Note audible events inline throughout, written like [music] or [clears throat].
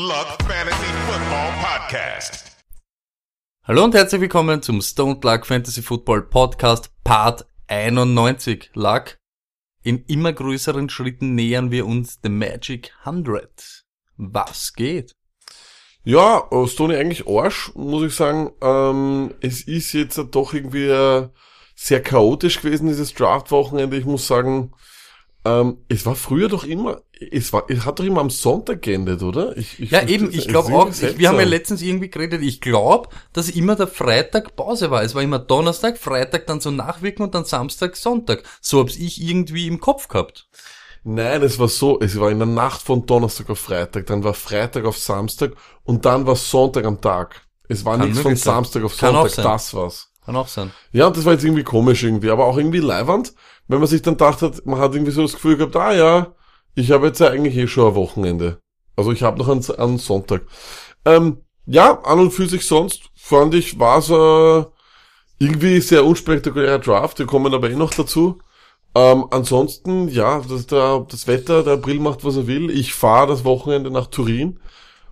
Stoned Luck Fantasy Football Podcast. Hallo und herzlich willkommen zum Stone Luck Fantasy Football Podcast Part 91. Luck. In immer größeren Schritten nähern wir uns the Magic 100. Was geht? Ja, Stoney eigentlich Arsch, muss ich sagen. Ähm, es ist jetzt doch irgendwie sehr chaotisch gewesen, dieses Draft-Wochenende. Ich muss sagen, ähm, es war früher doch immer, es war, es hat doch immer am Sonntag geendet, oder? Ich, ich Ja, eben, das- ich glaube auch, ich, wir haben ja letztens irgendwie geredet, ich glaube, dass immer der Freitag Pause war. Es war immer Donnerstag, Freitag dann so nachwirken und dann Samstag, Sonntag. So hab's ich irgendwie im Kopf gehabt. Nein, es war so, es war in der Nacht von Donnerstag auf Freitag, dann war Freitag auf Samstag und dann war Sonntag am Tag. Es war Kann nichts von. Samstag auf Kann auch Sonntag, das war's. Kann auch sein. Ja, und das war jetzt irgendwie komisch irgendwie, aber auch irgendwie leiwand, wenn man sich dann gedacht hat, man hat irgendwie so das Gefühl gehabt, ah ja, ich habe jetzt ja eigentlich eh schon ein Wochenende. Also ich habe noch einen, einen Sonntag. Ähm, ja, an und für sich sonst fand ich, war es äh, irgendwie sehr unspektakulärer Draft, wir kommen aber eh noch dazu. Ähm, ansonsten, ja, das, der, das Wetter, der April macht, was er will. Ich fahre das Wochenende nach Turin.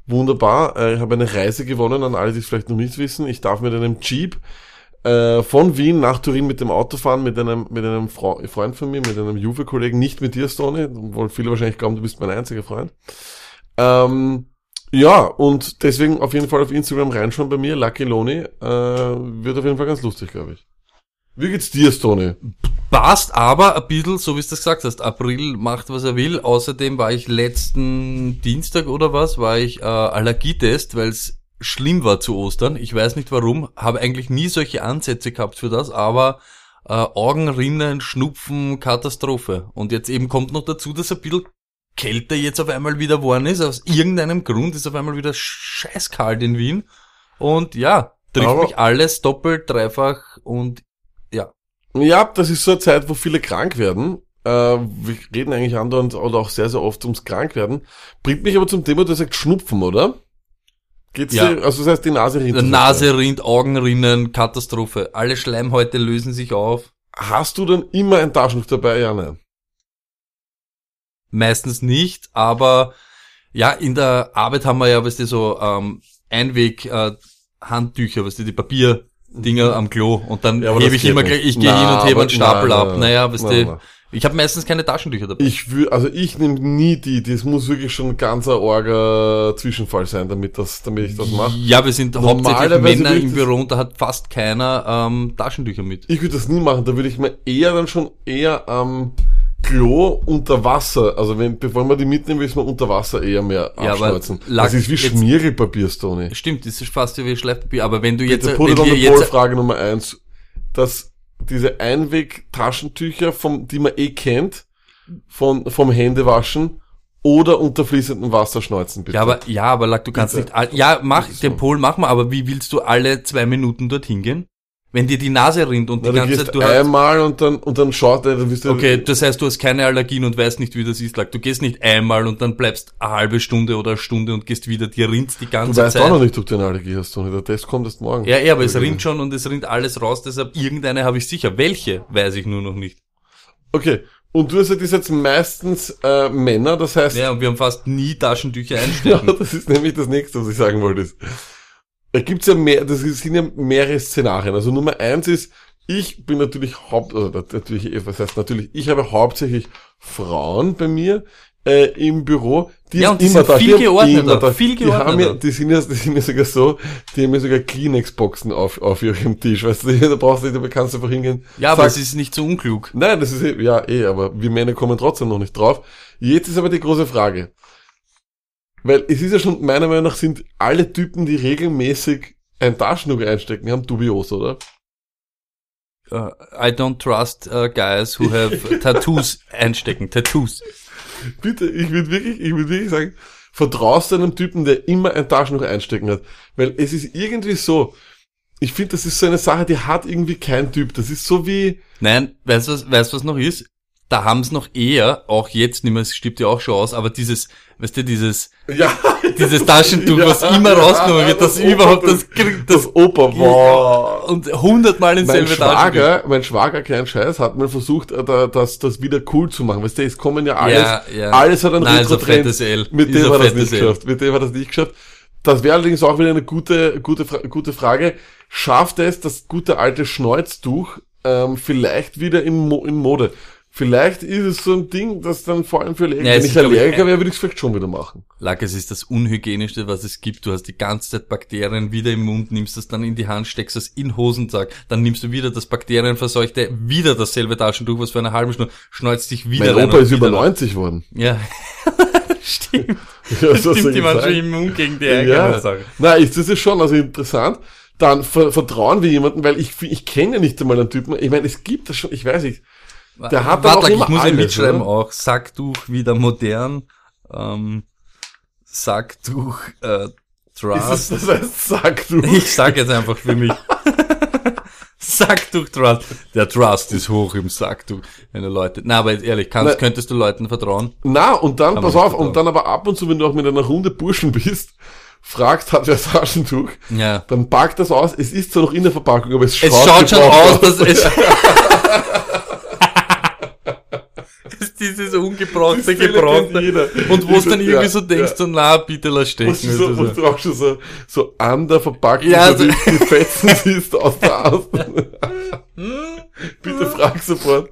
Wunderbar. Äh, ich habe eine Reise gewonnen, an alle, die es vielleicht noch nicht wissen. Ich darf mit einem Jeep äh, von Wien nach Turin mit dem Auto fahren, mit einem, mit einem Fro Freund von mir, mit einem Juve-Kollegen, nicht mit dir, Stoney, obwohl viele wahrscheinlich glauben, du bist mein einziger Freund. Ähm, ja, und deswegen auf jeden Fall auf Instagram reinschauen bei mir, Lucky Loni, äh, wird auf jeden Fall ganz lustig, glaube ich. Wie geht's dir, Stoney? Passt aber ein bisschen, so wie du das gesagt hast, April macht, was er will. Außerdem war ich letzten Dienstag oder was, war ich äh, Allergietest, weil es schlimm war zu Ostern. Ich weiß nicht warum, habe eigentlich nie solche Ansätze gehabt für das, aber äh, Augenrinnen, Schnupfen, Katastrophe. Und jetzt eben kommt noch dazu, dass ein bisschen kälter jetzt auf einmal wieder geworden ist. Aus irgendeinem Grund ist auf einmal wieder scheißkalt in Wien. Und ja, trifft Aber- mich alles doppelt, dreifach und ja. Ja, das ist so eine Zeit, wo viele krank werden. Äh, wir reden eigentlich andauernd oder auch sehr, sehr oft ums Krankwerden. Bringt mich aber zum Thema, du hast gesagt Schnupfen, oder? Geht's Ja. dir, also das heißt, die Nase rinnt. Nase rinnt, Augenrinnen, Katastrophe. Alle Schleimhäute lösen sich auf. Hast du dann immer ein Taschentuch dabei? Ja, nein. Meistens nicht, aber ja, in der Arbeit haben wir ja, weißt du, so ähm, Einweg äh, Handtücher, weißt du, die Papierdinger am Klo und dann Ja, hebe ich immer nicht. gleich, ich gehe hin und hebe einen Stapel nein, ab. nein, naja, weißt nein, du, ich habe meistens keine Taschentücher dabei. Ich will, also ich nehme nie die, das muss wirklich schon ein ganzer orger Zwischenfall sein, damit das, damit ich das mache. ja, wir sind hauptsächlich Normalerweise Männer im Büro und da hat fast keiner ähm, Taschentücher mit. Ich würde das nie machen, da würde ich mir eher dann schon eher am Klo unter Wasser, also wenn, bevor man die mitnehmen, will ich mal unter Wasser eher mehr Ja, abschneuzen. lag- Das ist wie Schmiergelpapier, Stoney. Stimmt, das ist fast wie Schleifpapier, aber wenn du jetzt, Bitte, wenn jetzt, Frage Nummer eins. Dass diese Einweg-Taschentücher, vom, die man eh kennt, von, vom Händewaschen oder unter fließendem Wasser schneuzen, bitte. Ja, aber, ja, aber Lack, du kannst Bitte. nicht, all- ja, mach, Bitte den Pol mach mal, aber wie willst du alle zwei Minuten dorthin gehen? Wenn dir die Nase rinnt und Na, die du ganze Zeit, du hast, einmal und dann, und dann schaut er, dann wirst du, okay, das heißt, du hast keine Allergien und weißt nicht, wie das ist, Lack. Du gehst nicht einmal und dann bleibst eine halbe Stunde oder eine Stunde und gehst wieder, dir rinnt die du ganze weißt Zeit. auch noch nicht, ob du eine Allergie hast, Toni. Der Test kommt erst morgen. ja, ja, aber es rinnt schon und es rinnt alles raus, deshalb irgendeine habe ich sicher. Welche, weiß ich nur noch nicht. Okay. Und du hast das jetzt meistens äh, Männer, das heißt, Ja, und wir haben fast nie Taschentücher [laughs] Ja, einstecken. das ist nämlich das nächste, was ich sagen wollte. Da gibt's ja mehr, das sind ja mehrere Szenarien. Also Nummer eins ist, ich bin natürlich haupt, also natürlich, was heißt natürlich, ich habe hauptsächlich Frauen bei mir äh, im Büro, die Ja, und die immer sind da, viel haben geordneter, immer da. viel Die, haben ja, die sind ja, die sind ja sogar so, die haben ja sogar Kleenex-Boxen auf, auf ihrem Tisch, weißt du, [laughs] da brauchst du, da kannst du einfach hingehen. Ja, aber sag- es ist nicht so unklug. Nein, das ist eh- ja eh, aber wir Männer kommen trotzdem noch nicht drauf. Jetzt ist aber die große Frage. Weil es ist ja schon, meiner Meinung nach sind alle Typen, die regelmäßig ein Taschentuch einstecken, haben dubios, oder? Uh, I don't trust uh, guys who have [laughs] Tattoos einstecken. Tattoos. Bitte, ich würde wirklich, ich würde wirklich sagen, vertraust einem Typen, der immer ein Taschentuch einstecken hat. Weil es ist irgendwie so, ich finde, das ist so eine Sache, die hat irgendwie kein Typ. Das ist so wie, Nein, weißt du was, weißt du was noch ist? Da haben es noch eher, auch jetzt nicht mehr, es stirbt ja auch schon aus, aber dieses, weißt du, dieses, Ja. dieses Taschentuch, was immer rausgenommen wird, das überhaupt das, kriegt- das das, Opa, boah. und hundertmal ins selbe. Schwager, mein Schwager, kein Scheiß, hat mal versucht, äh, da- das, das wieder cool zu machen. Weißt du, es kommen ja alles, Ja, ja. alles hat einen Nein, ist ein. Mit dem hat er das nicht L. geschafft. Mit dem hat er das nicht geschafft. Das wäre allerdings auch wieder eine gute, gute, gute Frage. Schafft es das gute alte Schneuztuch ähm, vielleicht wieder in, Mo in Mode? Vielleicht ist es so ein Ding, das dann vor allem für Allergiker, Ja, wenn ich Allergiker wäre, würde ich es vielleicht schon wieder machen. Lack, es ist das unhygienischste, was es gibt. Du hast die ganze Zeit Bakterien wieder im Mund, nimmst das dann in die Hand, steckst das in den Hosensack, dann nimmst du wieder das bakterienverseuchte, wieder dasselbe Taschentuch, was für eine halbe Stunde, schneuzt dich wieder Mein Opa ist über wieder rein. 90 worden. Ja. [laughs] Stimmt. [laughs] Ja, soll Stimmt, die waren schon immun gegen die Ja, Sache. na, ist das ist schon also interessant. Dann ver vertrauen wir jemanden, weil ich ich kenne ja nicht einmal einen Typen. Ich meine, es gibt das schon, ich weiß nicht. Der hat dann Warte, auch immer ich muss alles, mitschreiben oder? auch. Sacktuch wieder modern. Ähm, Sacktuch äh, Ist Trust. das, heißt, du. [laughs] Ich sag jetzt einfach für mich. [laughs] Sacktuch Trust. Der Trust ist hoch im Sacktuch. Wenn du Leute, na, aber jetzt ehrlich, kannst, Na- könntest du Leuten vertrauen? Na, und dann, Kann pass auf, nicht und dann aber ab und zu, wenn du auch mit einer Runde Burschen bist, fragst, hat wer Taschentuch, Ja. dann packt das aus. Es ist zwar noch in der Verpackung, aber es schaut, Es schaut schon aus, dass es, [laughs] es ist dieses ungebrauchte, Das gebrauchte. jeder. Und wo es dann irgendwie so denkst, ja. so, na, bitte lass stecken. Und so, Also du auch schon so, so an der Verpackung, Ja, so so- die, Fetzen siehst aus der Außen. [laughs] Bitte frag sofort.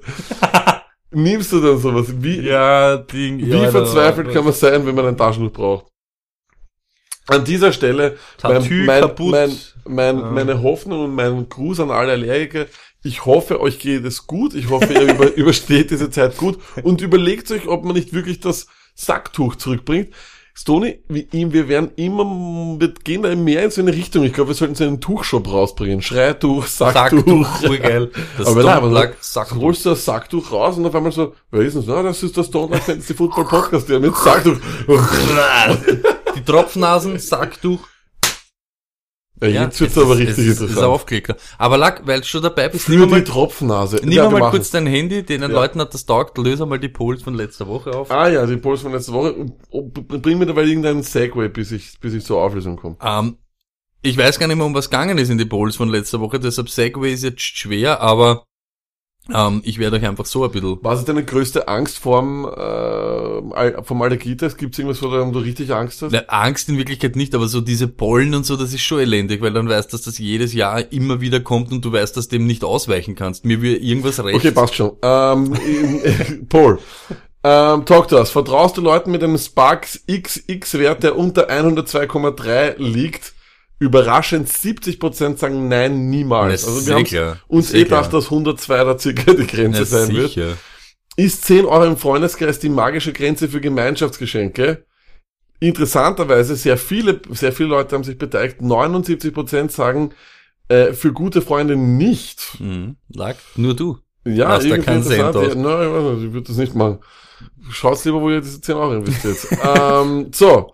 Nimmst du dann sowas? Wie, ja, Ding. wie ja, verzweifelt kann man sein, wenn man ein Taschentuch braucht? An dieser Stelle mein, mein, mein, meine Hoffnung und mein Gruß an alle Allergiker. Ich hoffe, euch geht es gut. Ich hoffe, ihr über, [laughs] übersteht diese Zeit gut und überlegt euch, ob man nicht wirklich das Sacktuch zurückbringt. Stony, wie ihm, wir werden immer, wir gehen da mehr in so eine Richtung. Ich glaube, wir sollten so einen Tuchshop rausbringen. Schreituch, Sacktuch. Sacktuch, [laughs] urgeil. Das Aber nein, aber Sacktuch. holst du das Sacktuch raus und auf einmal so, wer ist das? Na, das ist das Stone Fantasy Football Podcast, der mit Sacktuch. [laughs] Die Tropfnasen, Sacktuch. Ja, jetzt wird's es aber richtig ist, interessant. Ist Aufklicker. Aber Lack, weil du schon dabei bist, nimm Für mal, die Tropfnase. nimm Ja, mal kurz dein Handy, denen Ja. Leuten hat das taugt, löse mal die Polls von letzter Woche auf. Ah ja, die Polls von letzter Woche. Bring mir dabei irgendeinen Segway, bis ich, bis ich zur Auflösung komme. Ähm, ich weiß gar nicht mehr, um was gegangen ist in die Polls von letzter Woche, deshalb Segway ist jetzt schwer, aber ähm, ich werde euch einfach so ein bisschen... Was ist deine größte Angst vorm, äh, vom Allergietest? Gibt's irgendwas, wo du richtig Angst hast? Na, Angst in Wirklichkeit nicht, aber so diese Pollen und so, das ist schon elendig, weil dann weißt du, dass das jedes Jahr immer wieder kommt und du weißt, dass dem nicht ausweichen kannst. Mir will irgendwas recht. Okay, passt schon. Ähm, [laughs] Paul, ähm, talk to us. Vertraust du Leuten mit einem Sparks XX-Wert, der unter 102,3 liegt? Überraschend 70% sagen nein, niemals. Na, Also wir haben uns eh gedacht, dass 102 da circa die Grenze Na, sein wird. sicher. Ist 10 Euro im Freundeskreis die magische Grenze für Gemeinschaftsgeschenke? Interessanterweise, sehr viele, sehr viele Leute haben sich beteiligt. 79% sagen, äh, für gute Freunde nicht. Mhm. Lack, nur du. Ja, Hast da irgendwie keinen interessant. Ja, nein, ich weiß nicht, ich würde das nicht machen. Schaut's lieber, wo ihr diese 10 Euro investiert. [laughs] ähm, so.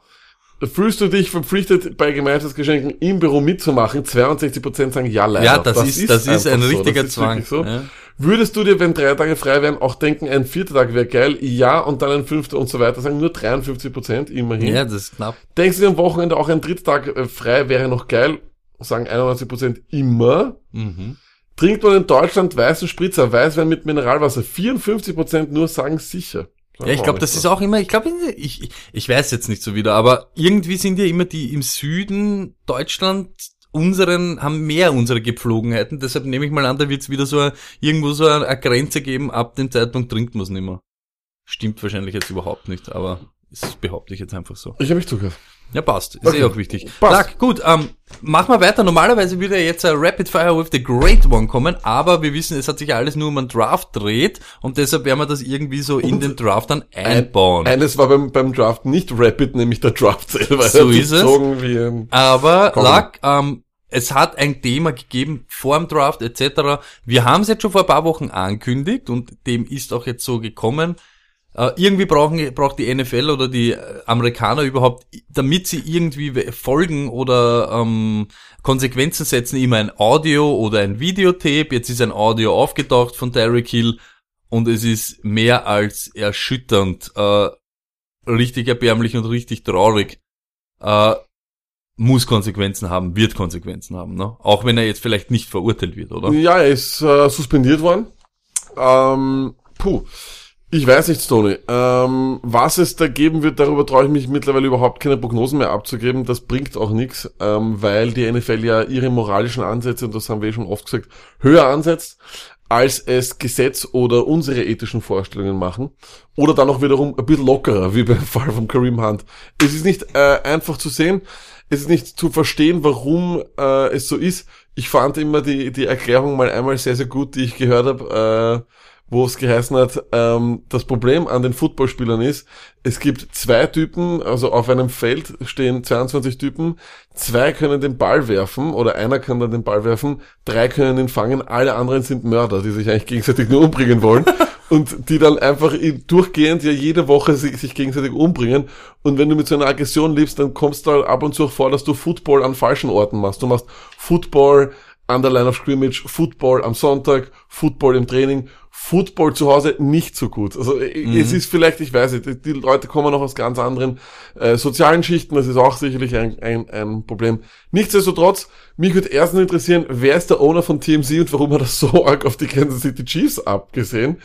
Fühlst du dich verpflichtet, bei Gemeinschaftsgeschenken im Büro mitzumachen? 62% sagen ja, leider. Ja, das, ist, das ist ein so. richtiger Das ist Zwang. So. Ja. Würdest du dir, wenn drei Tage frei wären, auch denken, ein vierter Tag wäre geil? Ja, und dann ein fünfter und so weiter. Sagen nur 53% immerhin. ja, das ist knapp. Denkst du dir am Wochenende auch ein dritter Tag äh, frei wäre noch geil? Sagen 91% immer. Mhm. Trinkt man in Deutschland weißen Spritzer, Weißwein mit Mineralwasser? 54% nur sagen sicher. Ja, ich glaube, das ist auch immer, ich glaube, ich, ich, weiß jetzt nicht so wieder, aber irgendwie sind ja immer die im Süden Deutschland unseren, haben mehr unsere Gepflogenheiten, deshalb nehme ich mal an, da wird es wieder so ein, irgendwo so eine, eine Grenze geben, ab dem Zeitpunkt trinkt man es nicht mehr. Stimmt wahrscheinlich jetzt überhaupt nicht, aber das behaupte ich jetzt einfach so. Ich habe mich zugehört. Ja, passt. Ist Okay. eh auch wichtig. Passt. Sag, gut, ähm, machen wir weiter. Normalerweise würde jetzt ein Rapid Fire with the Great One kommen, aber wir wissen, es hat sich alles nur um einen Draft dreht und deshalb werden wir das irgendwie so in den Draft dann einbauen. Eines war beim, beim Draft nicht Rapid, nämlich der Draft selber. So ist es. Wie ein Aber. Lack, ähm, es hat ein Thema gegeben vor dem Draft etc. Wir haben es jetzt schon vor ein paar Wochen angekündigt und dem ist auch jetzt so gekommen. Äh, irgendwie brauchen, braucht die NFL oder die äh, Amerikaner überhaupt, damit sie irgendwie Folgen oder ähm, Konsequenzen setzen, immer ein Audio oder ein Videotape. Jetzt ist ein Audio aufgetaucht von Derek Hill und es ist mehr als erschütternd, äh, richtig erbärmlich und richtig traurig, äh, muss Konsequenzen haben, wird Konsequenzen haben, ne? Auch wenn er jetzt vielleicht nicht verurteilt wird, oder? Ja, er ist äh, suspendiert worden. Ähm, puh. Ich weiß nicht, Tony. Ähm, was es da geben wird, darüber traue ich mich mittlerweile überhaupt keine Prognosen mehr abzugeben. Das bringt auch nichts, ähm, weil die NFL ja ihre moralischen Ansätze, und das haben wir eh schon oft gesagt, höher ansetzt, als es Gesetz oder unsere ethischen Vorstellungen machen. Oder dann auch wiederum ein bisschen lockerer, wie beim Fall von Kareem Hunt. Es ist nicht äh, einfach zu sehen, es ist nicht zu verstehen, warum äh, es so ist. Ich fand immer die, die Erklärung mal einmal sehr, sehr gut, die ich gehört habe. Äh, wo es geheißen hat, ähm, das Problem an den Footballspielern ist, es gibt zwei Typen, also auf einem Feld stehen 22 Typen, zwei können den Ball werfen oder einer kann dann den Ball werfen, drei können ihn fangen, alle anderen sind Mörder, die sich eigentlich gegenseitig nur umbringen wollen [laughs] und die dann einfach durchgehend ja jede Woche sich, sich gegenseitig umbringen und wenn du mit so einer Aggression lebst, dann kommst du halt ab und zu auch vor, dass du Football an falschen Orten machst. Du machst Football an der Line of Scrimmage, Football am Sonntag, Football im Training Football zu Hause nicht so gut. Also mhm. es ist vielleicht, ich weiß nicht, die Leute kommen noch aus ganz anderen äh, sozialen Schichten, das ist auch sicherlich ein, ein, ein Problem. Nichtsdestotrotz, mich würde erstens interessieren, wer ist der Owner von TMZ und warum hat er so [laughs] arg auf die Kansas City Chiefs abgesehen?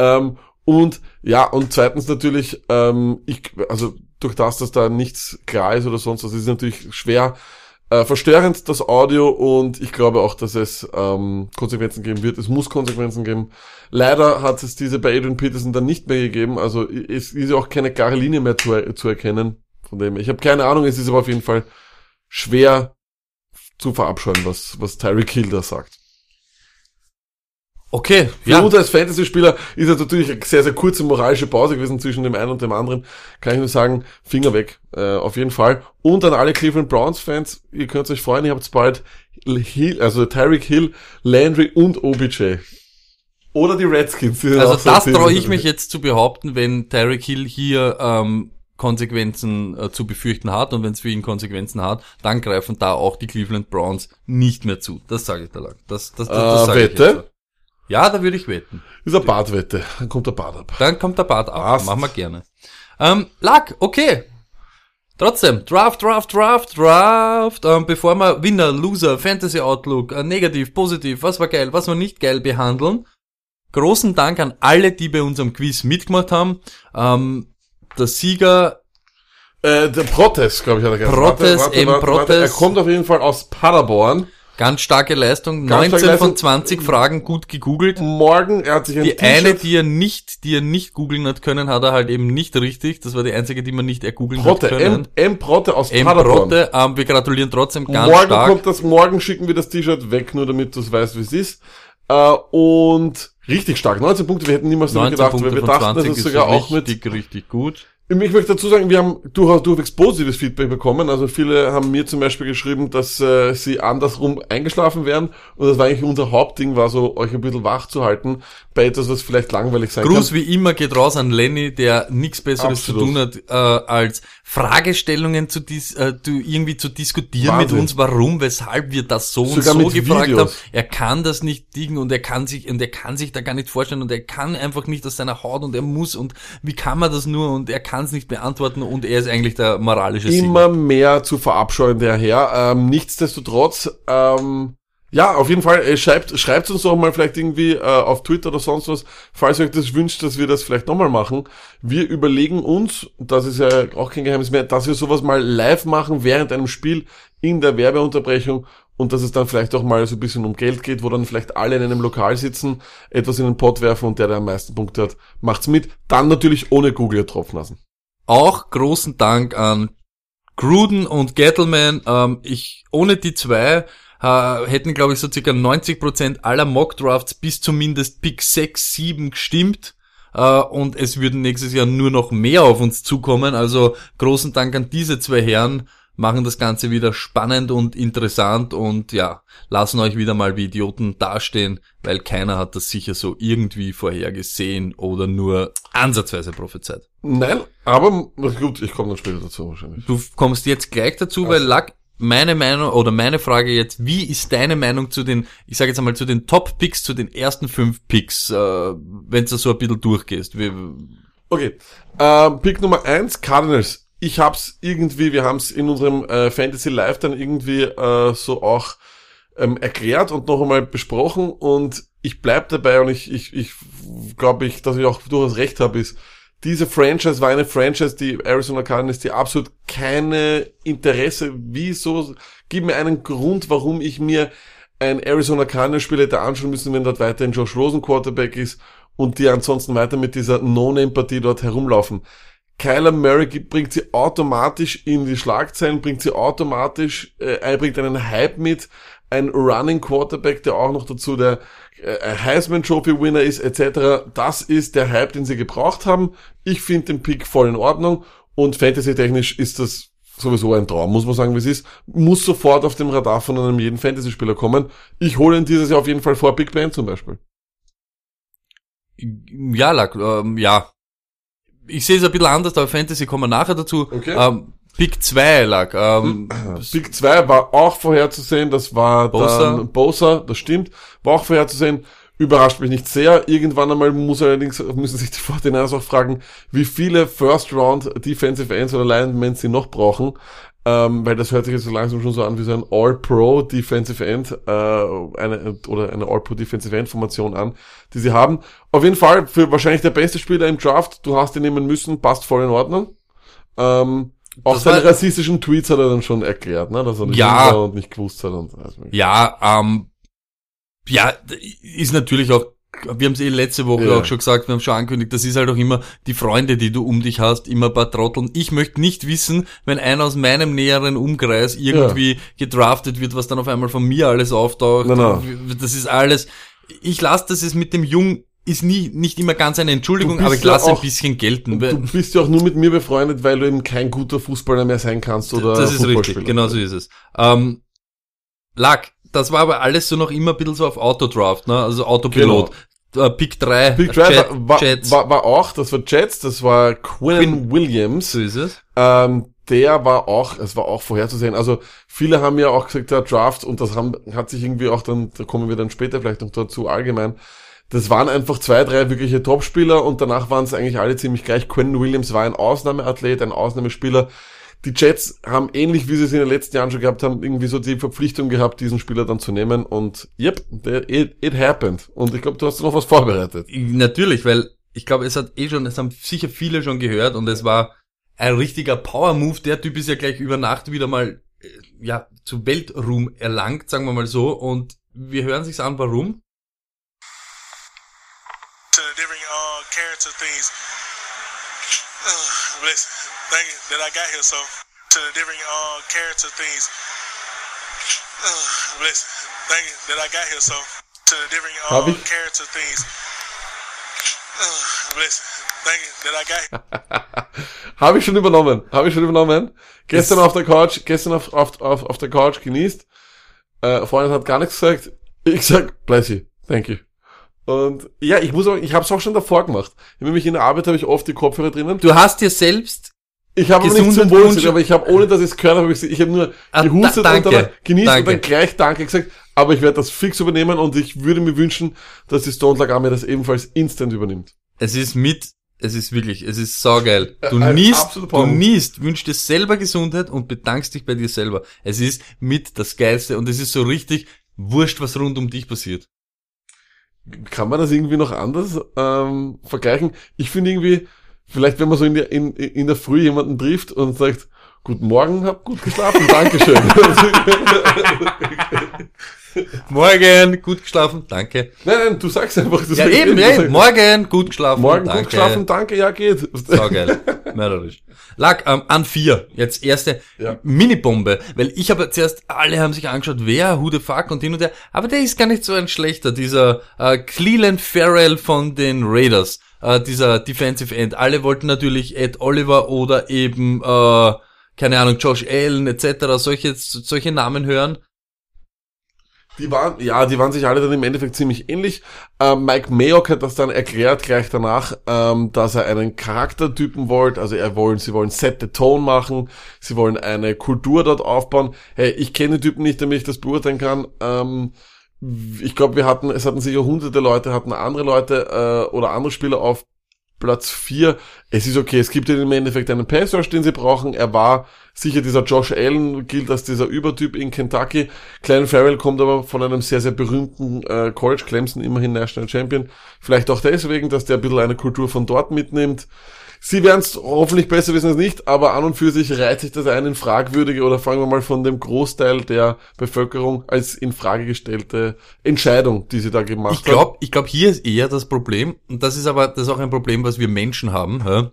Ähm, und ja, und zweitens natürlich, ähm, ich, also durch das, dass da nichts klar ist oder sonst was, ist natürlich schwer, äh, verstörend das Audio und ich glaube auch, dass es ähm, Konsequenzen geben wird. Es muss Konsequenzen geben. Leider hat es diese bei Adrian Peterson dann nicht mehr gegeben. Also es ist auch keine klare Linie mehr zu, zu erkennen. Von dem ich habe keine Ahnung. Es ist aber auf jeden Fall schwer zu verabscheuen, was was Tyreek Hill da sagt. Okay, Für ja. uns als Fantasy-Spieler ist es natürlich eine sehr, sehr kurze moralische Pause gewesen zwischen dem einen und dem anderen. Kann ich nur sagen, Finger weg, äh, auf jeden Fall. Und an alle Cleveland Browns-Fans, ihr könnt euch freuen, ihr habt bald Hill, also Tyreek Hill, Landry und OBJ. Oder die Redskins. Die also das traue ich mich jetzt zu behaupten, wenn Tyreek Hill hier ähm, Konsequenzen äh, zu befürchten hat und wenn es für ihn Konsequenzen hat, dann greifen da auch die Cleveland Browns nicht mehr zu. Das sage ich da lang. Das, das, das, das äh, sage ich jetzt. Ja, da würde ich wetten. Ist eine Badwette. Dann kommt der Bad ab. Dann kommt der Bad ab. Passt. Machen wir gerne. Ähm, Lack, okay. Trotzdem, Draft, Draft, Draft, Draft. Ähm, bevor wir Winner, Loser, Fantasy Outlook, äh, negativ, positiv, was war geil, was war nicht geil behandeln. Großen Dank an alle, die bei unserem Quiz mitgemacht haben. Ähm, der Sieger äh, der Protest, glaube ich, hat er gesagt. Protest, warte, warte, warte, Protest. Er kommt auf jeden Fall aus Paderborn. Ganz starke Leistung. Ganz 19 starke von 20 Fragen gut gegoogelt. Morgen, er hat sich ein Die eine, die er nicht, die er nicht googeln hat können, hat er halt eben nicht richtig. Das war die einzige, die man nicht ergoogeln hat können. M, M Protte aus M Paderborn. Protte, ähm, wir gratulieren trotzdem ganz morgen stark. kommt das, morgen schicken wir das T-Shirt weg, nur damit du es weißt, wie es ist. Äh, und richtig stark. 19 Punkte, wir hätten niemals damit gedacht, Punkte weil wir dachten, das ist sogar auch mit richtig, richtig gut. Ich möchte dazu sagen, wir haben durchaus durchwegs positives Feedback bekommen. Also viele haben mir zum Beispiel geschrieben, dass äh, sie andersrum eingeschlafen wären. Und das war eigentlich unser Hauptding, war so, euch ein bisschen wach zu halten bei etwas, was vielleicht langweilig sein Gruß kann. Gruß wie immer geht raus an Lenny, der nichts Besseres Absolut. zu tun hat, äh, als Fragestellungen zu, dis, äh, irgendwie zu diskutieren Wahnsinn. mit uns, warum, weshalb wir das so Sogar und so gefragt Videos. haben. Er kann das nicht dingen und er kann sich, und er kann sich da gar nicht vorstellen und er kann einfach nicht aus seiner Haut und er muss und wie kann man das nur und er kann es nicht beantworten und er ist eigentlich der moralische Immer Sieger. mehr zu verabscheuen, der Herr. Ähm, nichtsdestotrotz, ähm, ja, auf jeden Fall, äh, schreibt, schreibt uns doch mal vielleicht irgendwie äh, auf Twitter oder sonst was, falls ihr euch das wünscht, dass wir das vielleicht nochmal machen. Wir überlegen uns, das ist ja auch kein Geheimnis mehr, dass wir sowas mal live machen während einem Spiel in der Werbeunterbrechung und dass es dann vielleicht auch mal so ein bisschen um Geld geht, wo dann vielleicht alle in einem Lokal sitzen, etwas in den Pot werfen und der, der am meisten Punkte hat, macht's mit. Dann natürlich ohne Google getroffen lassen. Auch großen Dank an Gruden und Gettleman. Ähm, ich, ohne die zwei äh, hätten, glaube ich, so circa 90% aller Mockdrafts bis zumindest Pick 6, 7 gestimmt. Uh, und es würden nächstes Jahr nur noch mehr auf uns zukommen. Also großen Dank an diese zwei Herren, machen das Ganze wieder spannend und interessant und ja, lassen euch wieder mal wie Idioten dastehen, weil keiner hat das sicher so irgendwie vorhergesehen oder nur ansatzweise prophezeit. Nein, aber gut, ich komme dann später dazu wahrscheinlich. Du kommst jetzt gleich dazu, also. weil Lack meine Meinung oder meine Frage jetzt, wie ist deine Meinung zu den, ich sage jetzt einmal zu den Top-Picks, zu den ersten fünf Picks, äh, wenn du so ein bisschen durchgehst? Wie, Okay. Ähm, Pick Nummer eins Cardinals. Ich hab's irgendwie, wir haben's in unserem äh, Fantasy Live dann irgendwie äh, so auch ähm, erklärt und noch einmal besprochen und ich bleib dabei und ich, ich, ich glaube ich, dass ich auch durchaus recht habe, ist, diese Franchise war eine Franchise, die Arizona Cardinals, die absolut keine Interesse, wieso, gib mir einen Grund, warum ich mir ein Arizona Cardinals Spiel hätte anschauen müssen, wenn dort weiterhin Josh Rosen Quarterback ist und die ansonsten weiter mit dieser No-Name-Partie dort herumlaufen. Kyler Murray bringt sie automatisch in die Schlagzeilen, bringt sie automatisch, äh, er bringt einen Hype mit, ein Running Quarterback, der auch noch dazu der Heisman Trophy Winner ist, etc. Das ist der Hype, den sie gebraucht haben. Ich finde den Pick voll in Ordnung und fantasy-technisch ist das sowieso ein Traum, muss man sagen, wie es ist. Muss sofort auf dem Radar von einem jeden Fantasy-Spieler kommen. Ich hole ihn dieses Jahr auf jeden Fall vor Big Ben zum Beispiel. ja, ähm, ja. Ich sehe es ein bisschen anders, aber Fantasy kommen wir nachher dazu. Okay. Ähm, Pick 2 lag. Ähm, [clears throat] Big 2 war auch vorherzusehen, das war Bosa. dann Bosa, das stimmt, war auch vorherzusehen, überrascht mich nicht sehr. Irgendwann einmal muss allerdings, müssen sich die [laughs] 49ers auch fragen, wie viele First Round Defensive Ends oder Linemen sie noch brauchen, ähm, weil das hört sich jetzt so langsam schon so an wie so ein All-Pro Defensive End, äh, eine, oder eine All-Pro Defensive End Formation an, die sie haben. Auf jeden Fall für wahrscheinlich der beste Spieler im Draft, du hast ihn nehmen müssen, passt voll in Ordnung. Ähm, auch seine rassistischen Tweets hat er dann schon erklärt, ne, dass er nicht Ja. und nicht gewusst hat und also, ja, ähm, ja, ist natürlich auch, wir haben es eh letzte Woche Ja. auch schon gesagt, wir haben schon angekündigt, das ist halt auch immer die Freunde, die du um dich hast, immer ein paar Trotteln. Ich möchte nicht wissen, wenn einer aus meinem näheren Umkreis irgendwie gedraftet wird, was dann auf einmal von mir alles auftaucht. Nein, nein. Das ist alles, ich lasse das jetzt mit dem Jung, ist nie, nicht immer ganz eine Entschuldigung, aber ich ja lasse ein auch- bisschen gelten. Du bist ja auch nur mit mir befreundet, weil du eben kein guter Fußballer mehr sein kannst oder das ist richtig, genau so ist es. Ähm, Lack, das war aber alles so noch immer ein bisschen so auf Autodraft, ne? Also Autopilot. Äh, Pick 3, Big Drive Jet, war, Jets, war, war auch, das war Jets, das war Quinn, Quinn. Williams. so ist es. Ähm, der war auch, es war auch vorherzusehen. Also viele haben ja auch gesagt, der Draft, und das haben, hat sich irgendwie auch dann, da kommen wir dann später vielleicht noch dazu allgemein, das waren einfach zwei, drei wirkliche Topspieler und danach waren es eigentlich alle ziemlich gleich. Quentin Williams war ein Ausnahmeathlet, ein Ausnahmespieler. Die Jets haben ähnlich wie sie es in den letzten Jahren schon gehabt haben, irgendwie so die Verpflichtung gehabt, diesen Spieler dann zu nehmen und yep, it, it happened. Und ich glaube, du hast noch was vorbereitet. Natürlich, weil ich glaube, es hat eh schon, es haben sicher viele schon gehört und es war ein richtiger Power-Move. Der Typ ist ja gleich über Nacht wieder mal, äh, ja, zu Weltruhm erlangt, sagen wir mal so. Und wir hören sich's an, warum. To the different uh, character things. [sighs] Uh, bless. Thank you that I got here. So to the different uh, character things. [sighs] Uh, bless. Thank you that I got here. So to the different uh, character things. [sighs] Uh, bless. Thank you that I got here. [laughs] Habe ich schon übernommen. Habe ich schon übernommen. Gestern auf der Couch, gestern auf, auf, auf, auf der Couch genießt. Äh, Freundin hat gar nichts gesagt. Ich sag, bless you. Thank you. Und ja, ich muss auch, ich habe es auch schon davor gemacht. Nämlich in der Arbeit habe ich oft die Kopfhörer drinnen. Du hast dir selbst Ich habe nicht zum und Wohl wunsch- aber ich habe, ohne dass ich es gehört habe, ich, ich habe nur Ah, gehustet da- und dann danke. genießt und Danke. dann gleich Danke gesagt. Aber ich werde das fix übernehmen und ich würde mir wünschen, dass die Stone Lag Army das ebenfalls instant übernimmt. Es ist mit, es ist wirklich, es ist saugeil. Du Ein niest, du niest, wünschst dir selber Gesundheit und bedankst dich bei dir selber. Es ist mit das Geilste und es ist so richtig wurscht, was rund um dich passiert. Kann man das irgendwie noch anders ähm, vergleichen? Ich finde irgendwie, vielleicht wenn man so in der, in, in der Früh jemanden trifft und sagt, Guten Morgen, hab gut geschlafen, Dankeschön. [laughs] Morgen, gut geschlafen, danke. nein, nein, du sagst einfach. Du Ja eben, du ey, sagst, morgen, gut geschlafen, Morgen danke. gut geschlafen, danke, ja geht. Saugeil. Mörderisch. Lag ähm, an vier. Jetzt erste Ja. Minibombe. Weil ich habe zuerst, alle haben sich angeschaut, wer, who the fuck und hin und her. Aber der ist gar nicht so ein schlechter. Dieser äh, Cleland Farrell von den Raiders. Äh, dieser Defensive End. Alle wollten natürlich Ed Oliver oder eben, äh, keine Ahnung, Josh Allen etc. Solche, solche Namen hören. Die waren, ja, die waren sich alle dann im Endeffekt ziemlich ähnlich. Ähm, Mike Mayock hat das dann erklärt gleich danach, ähm, dass er einen Charaktertypen wollte. Also er wollen, sie wollen Set the Tone machen, sie wollen eine Kultur dort aufbauen. Hey, ich kenne den Typen nicht, damit ich das beurteilen kann. Ähm, ich glaube, wir hatten, es hatten sicher hunderte Leute, hatten andere Leute äh, oder andere Spieler auf Platz 4. Es ist okay, es gibt im Endeffekt einen Pass Rush, den sie brauchen. Er war sicher dieser Josh Allen, gilt als dieser Übertyp in Kentucky. Klein Farrell kommt aber von einem sehr, sehr berühmten äh, College, Clemson, immerhin National Champion. Vielleicht auch deswegen, dass der ein bisschen eine Kultur von dort mitnimmt. Sie werden es hoffentlich besser wissen als nicht, aber an und für sich reiht sich das ein in fragwürdige oder fangen wir mal von dem Großteil der Bevölkerung als in Frage gestellte Entscheidung, die sie da gemacht Ich glaube, ich glaube, hier ist eher das Problem, und das ist aber, das ist auch ein Problem, was wir Menschen haben, ja?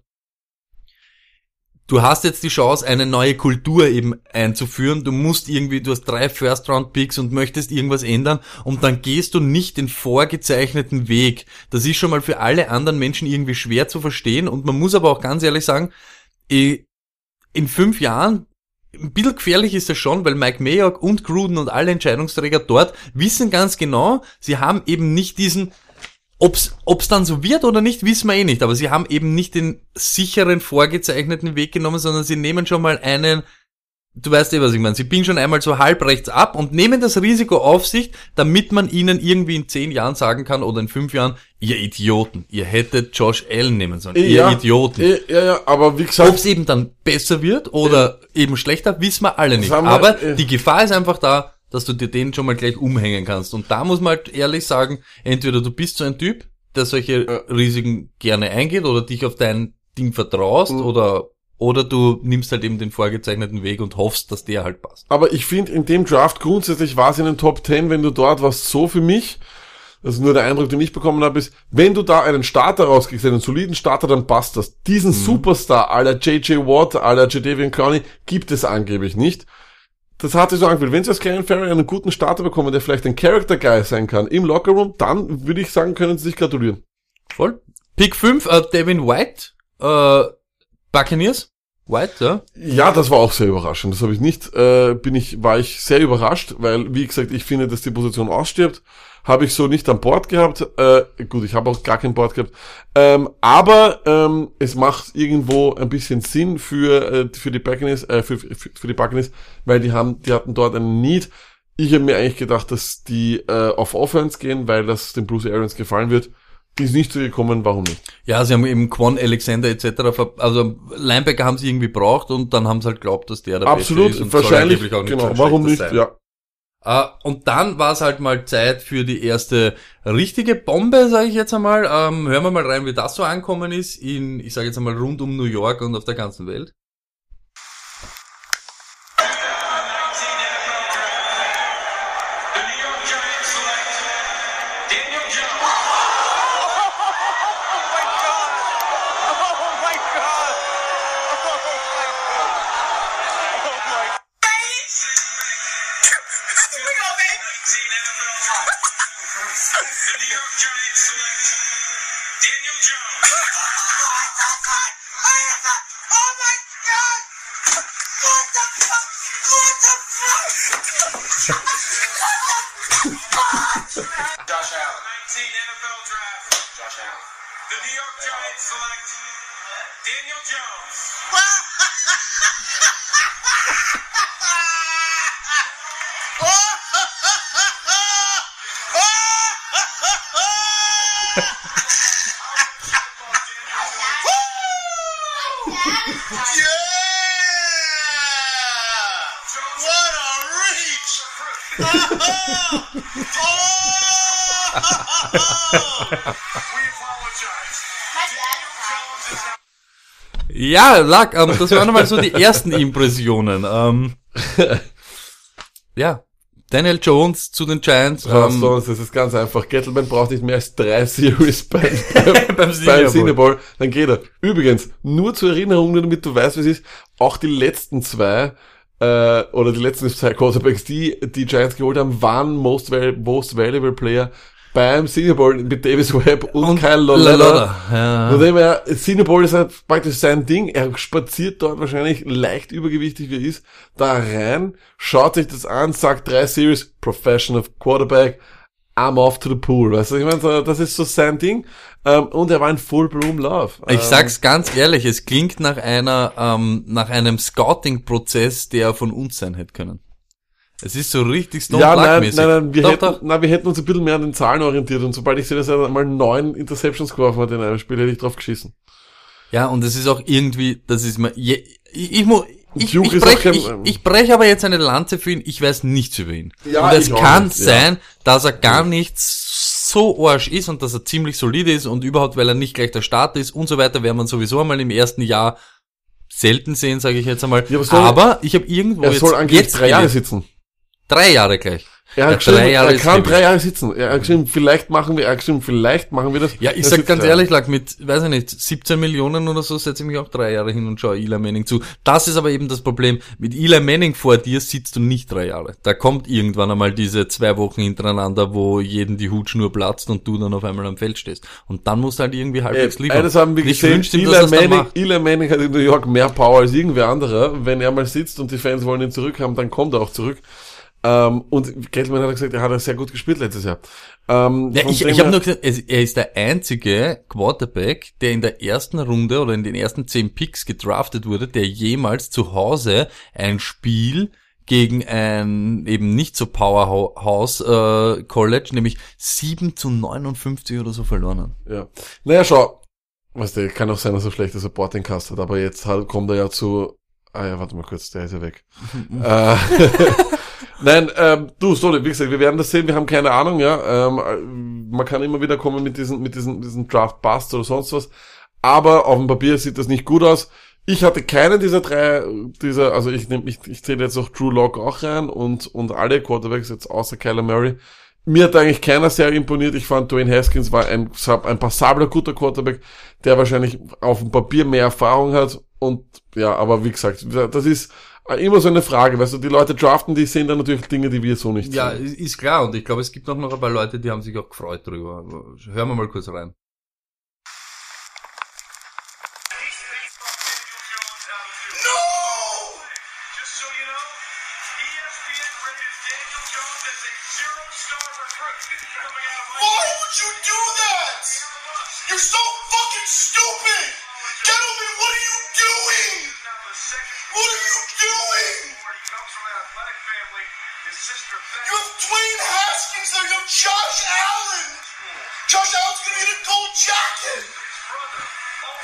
Du hast jetzt die Chance, eine neue Kultur eben einzuführen. Du musst irgendwie, du hast drei First-Round-Picks und möchtest irgendwas ändern und dann gehst du nicht den vorgezeichneten Weg. Das ist schon mal für alle anderen Menschen irgendwie schwer zu verstehen und man muss aber auch ganz ehrlich sagen, eh, in fünf Jahren ein bisschen gefährlich ist das schon, weil Mike Mayock und Gruden und alle Entscheidungsträger dort wissen ganz genau, sie haben eben nicht diesen Ob's, ob's dann so wird oder nicht, wissen wir eh nicht. Aber sie haben eben nicht den sicheren, vorgezeichneten Weg genommen, sondern sie nehmen schon mal einen, du weißt eh, was ich meine, sie biegen schon einmal so halb rechts ab und nehmen das Risiko auf sich, damit man ihnen irgendwie in zehn Jahren sagen kann oder in fünf Jahren, ihr Idioten, ihr hättet Josh Allen nehmen sollen, Ja, ihr Idioten. Ja, ja, ja, aber wie gesagt, Ob's eben dann besser wird oder eben schlechter, wissen wir alle nicht. wir- Aber die Gefahr ist einfach da, dass du dir den schon mal gleich umhängen kannst. Und da muss man halt ehrlich sagen, entweder du bist so ein Typ, der solche Risiken gerne eingeht oder dich auf dein Ding vertraust Mhm. oder oder du nimmst halt eben den vorgezeichneten Weg und hoffst, dass der halt passt. Aber ich finde, in dem Draft grundsätzlich war es in den Top 10, wenn du dort warst, so für mich, das ist nur der Eindruck, den ich bekommen habe, ist, wenn du da einen Starter rauskriegst, einen soliden Starter, dann passt das. Diesen Superstar aller JJ Watt, aller Jadavian Clowney gibt es angeblich nicht. Das hat sich so angefühlt. Wenn sie als Karen Farrell einen guten Starter bekommen, der vielleicht ein Character Guy sein kann im Lockerroom, dann würde ich sagen, können sie sich gratulieren. Voll. Pick 5, äh, Devin White, äh, Buccaneers. White, ja. Ja, das war auch sehr überraschend. Das habe ich nicht, äh, bin ich, war ich sehr überrascht, weil, wie gesagt, ich finde, dass die Position ausstirbt. Habe ich so nicht an Bord gehabt. Äh, gut, ich habe auch gar kein Board gehabt. Ähm, aber ähm, es macht irgendwo ein bisschen Sinn für, äh, für die Buccaneers, äh, für, für, für die Buccaneers, weil die haben, die hatten dort einen Need. Ich habe mir eigentlich gedacht, dass die äh, auf Offense gehen, weil das dem Bruce Arians gefallen wird. Ist nicht so gekommen, warum nicht? Ja, sie haben eben Quan Alexander etc. Also Linebacker haben sie irgendwie braucht und dann haben sie halt glaubt, dass der der Absolut, Beste ist. soll wahrscheinlich, angeblich auch nicht genau, warum nicht, sein. ja. Äh, und dann war es halt mal Zeit für die erste richtige Bombe, sage ich jetzt einmal. Ähm, hören wir mal rein, wie das so ankommen ist in, ich sage jetzt einmal, rund um New York und auf der ganzen Welt. The New York Giants select Daniel Jones. [laughs] [laughs] Ja, Lack, ähm, das waren mal so die ersten Impressionen. Ähm, ja, Daniel Jones zu den Giants. Ja, Ähm, sonst ist es ganz einfach. Gettleman braucht nicht mehr als drei Series beim, [laughs] Beim beim Senior Bowl. Dann geht er. Übrigens, nur zur Erinnerung, damit du weißt, wie es ist, auch die letzten zwei, äh, oder die letzten zwei Quarterbacks, die die Giants geholt haben, waren Most, Val most Valuable Player beim Senior Bowl mit Davis Webb und, Und Kyle Loletta. ja. Von dem her, Senior Bowl ist halt praktisch sein Ding. Er spaziert dort wahrscheinlich leicht übergewichtig wie er ist, da rein, schaut sich das an, sagt drei Series, Professional Quarterback, I'm off to the pool. Weißt du, ich meine, das ist so sein Ding. Ähm, und er war in Full Bloom Love. Ich Ähm, sag's ganz ehrlich, es klingt nach einer, ähm, nach einem Scouting-Prozess, der von uns sein hätte können. Es ist so richtig Stone ja, nein, nein, nein, wir Doch, hätten, doch. nein, wir hätten uns ein bisschen mehr an den Zahlen orientiert und sobald ich sehe, dass er einmal neun Interceptions geworfen hat in einem Spiel, hätte ich drauf geschissen. Ja, und es ist auch irgendwie, das ist mir, je, ich, ich, ich, ich, ist brech, auch kein- ich, ich brech aber jetzt eine Lanze für ihn, ich weiß nichts über ihn. Ja, und es kann nicht, ja. sein, dass er gar nicht so arsch ist und dass er ziemlich solide ist und überhaupt, weil er nicht gleich der Starter ist und so weiter, werden man sowieso einmal im ersten Jahr selten sehen, sage ich jetzt einmal. Ja, aber aber ich habe irgendwo Er jetzt, soll angeblich jetzt drei Jahre sitzen. drei Jahre gleich. Er hat Ja, geschrieben, drei Jahre er kann drei Jahre sitzen. Er hat geschrieben, vielleicht machen wir, er hat geschrieben, vielleicht machen wir das. Ja, ich sag ganz drei ehrlich, lag mit, weiß ich nicht, 17 Millionen oder so, setze ich mich auch drei Jahre hin und schaue Eli Manning zu. Das ist aber eben das Problem. Mit Eli Manning vor dir sitzt du nicht drei Jahre. Da kommt irgendwann einmal diese zwei Wochen hintereinander, wo jedem die Hutschnur platzt und du dann auf einmal am Feld stehst. Und dann musst du halt irgendwie halbwegs Äh, liefern. eines haben wir ich gesehen, ihm, Eli Manning. Eli Manning hat in New York mehr Power als irgendwer anderer. Wenn er mal sitzt und die Fans wollen ihn zurückhaben, dann kommt er auch zurück. Ähm, und Gettleman hat gesagt, er hat sehr gut gespielt letztes Jahr. Ähm, Ja, ich ich habe nur gesagt, es- er ist der einzige Quarterback, der in der ersten Runde oder in den ersten zehn Picks gedraftet wurde, der jemals zu Hause ein Spiel gegen ein eben nicht so Powerhouse äh, College, nämlich 7 zu 59 oder so verloren hat. Ja. Naja, schau. Weißt du, kann auch sein, dass er schlechte Supporting Cast hat, aber jetzt halt kommt er ja zu. Ah ja, warte mal kurz, der ist ja weg. [laughs] äh, Nein, ähm, du, Soli, wie gesagt, wir werden das sehen, wir haben keine Ahnung, ja. Ähm, äh, man kann immer wieder kommen mit diesen, mit diesen, diesen Draft Bust oder sonst was. Aber auf dem Papier sieht das nicht gut aus. Ich hatte keinen dieser drei, dieser, also ich nehme, ich, ich zähle jetzt auch Drew Lock auch rein und, und alle Quarterbacks jetzt außer Kyler Murray. Mir hat eigentlich keiner sehr imponiert. Ich fand Dwayne Haskins war ein, ein passabler, guter Quarterback, der wahrscheinlich auf dem Papier mehr Erfahrung hat. Und ja, aber wie gesagt, das ist immer so eine Frage. Weißt du, die Leute draften, die sehen dann natürlich Dinge, die wir so nicht Ja, sehen. ist klar und ich glaube, es gibt auch noch ein paar Leute, die haben sich auch gefreut drüber. Hören wir mal kurz rein. No! Just so you know, ESPN rated Daniel Jones as a zero-star recruit coming out of Why would you do that? You're so fucking stupid! Gentlemen, what are you? What are you doing? You have Dwayne Haskins there. You have Josh Allen. Josh Allen's gonna get a gold jacket.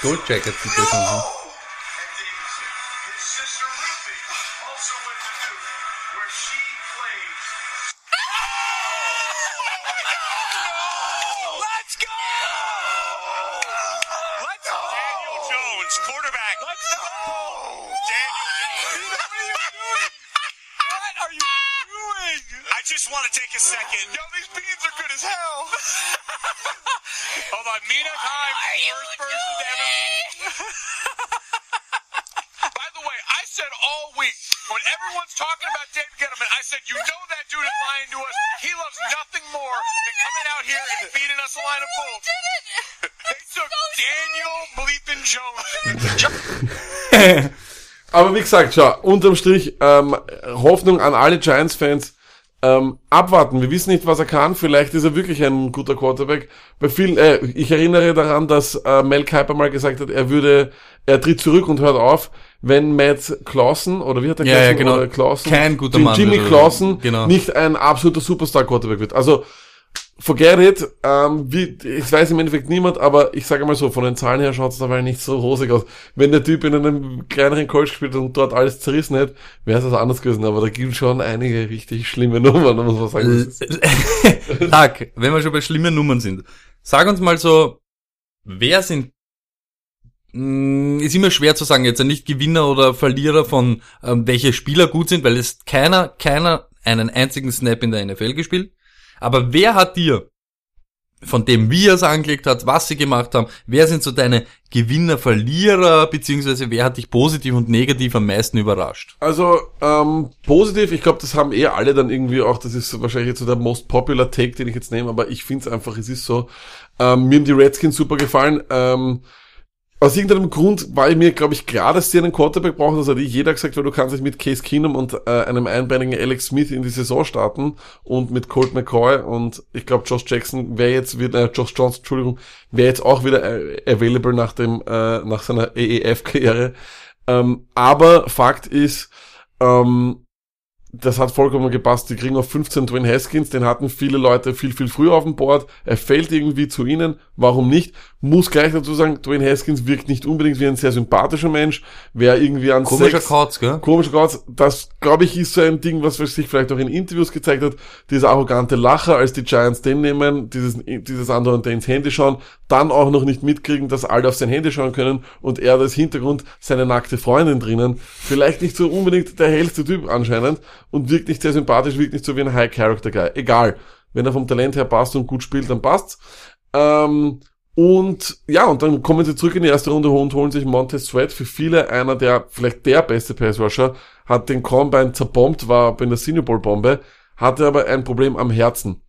Gold Jacket No! Aber wie gesagt, schau, unterm Strich, ähm, Hoffnung an alle Giants-Fans, ähm, abwarten. Wir wissen nicht, was er kann. Vielleicht ist er wirklich ein guter Quarterback. Bei vielen, äh, ich erinnere daran, dass äh, Mel Kiper mal gesagt hat, er würde, er tritt zurück und hört auf, wenn Matt Clausen, oder wie hat er Ja, ja, geheißen? genau. Clausen, Kein guter Jim- Mann Jimmy er- Clausen genau. nicht ein absoluter Superstar-Quarterback wird. Also, forget it. Ähm, wie, ich weiß im Endeffekt niemand, aber ich sage mal so, von den Zahlen her schaut es dabei nicht so rosig aus. Wenn der Typ in einem kleineren College gespielt hat und dort alles zerrissen hätte, wäre es das anders gewesen. Aber da gibt schon einige richtig schlimme Nummern, muss man sagen. Tag, wenn wir schon bei schlimmen Nummern sind. Sag uns mal so, wer sind, mh, ist immer schwer zu sagen, jetzt nicht Gewinner oder Verlierer von, ähm, welche Spieler gut sind, weil es keiner, keiner einen einzigen Snap in der NFL gespielt. Aber wer hat dir von dem, wie er es angelegt hat, was sie gemacht haben, wer sind so deine Gewinner, Verlierer, beziehungsweise wer hat dich positiv und negativ am meisten überrascht? Also ähm, positiv, ich glaube, das haben eh alle dann irgendwie auch, das ist wahrscheinlich jetzt so der most popular Take, den ich jetzt nehme, aber ich finde es einfach, es ist so, ähm, mir haben die Redskins super gefallen. Ähm, aus irgendeinem Grund war mir, glaube ich, klar, dass sie einen Quarterback brauchen. Das hat eh jeder gesagt, weil du kannst nicht mit Case Keenum und äh, einem einbeinigen Alex Smith in die Saison starten und mit Colt McCoy und ich glaube, Josh Jackson wäre jetzt wieder, äh, Josh Johnson, Entschuldigung, wäre jetzt auch wieder äh, available nach dem, äh, nach seiner AEF-Karriere. Ähm, aber Fakt ist, ähm, das hat vollkommen gepasst. Die kriegen auf 15 Dwayne Haskins, den hatten viele Leute viel, viel früher auf dem Board. Er fällt irgendwie zu ihnen. Warum nicht? Muss gleich dazu sagen, Dwayne Haskins wirkt nicht unbedingt wie ein sehr sympathischer Mensch. Wer irgendwie an Komischer Kauz, gell? Komischer Kauz, das glaube ich ist so ein Ding, was sich vielleicht auch in Interviews gezeigt hat. Dieser arrogante Lacher, als die Giants den nehmen, dieses, dieses andere und der ins Handy schauen, dann auch noch nicht mitkriegen, dass alle auf sein Handy schauen können und er das Hintergrund seine nackte Freundin drinnen. Vielleicht nicht so unbedingt der hellste Typ anscheinend und wirkt nicht sehr sympathisch, wirkt nicht so wie ein High-Character-Guy. Egal. Wenn er vom Talent her passt und gut spielt, dann passt's. Ähm, und ja, und dann kommen sie zurück in die erste Runde und holen sich Montez Sweat. Für viele einer der, vielleicht der beste Pass Rusher, hat den Combine zerbombt, war bei einer Senior Bowl Bombe, hatte aber ein Problem am Herzen.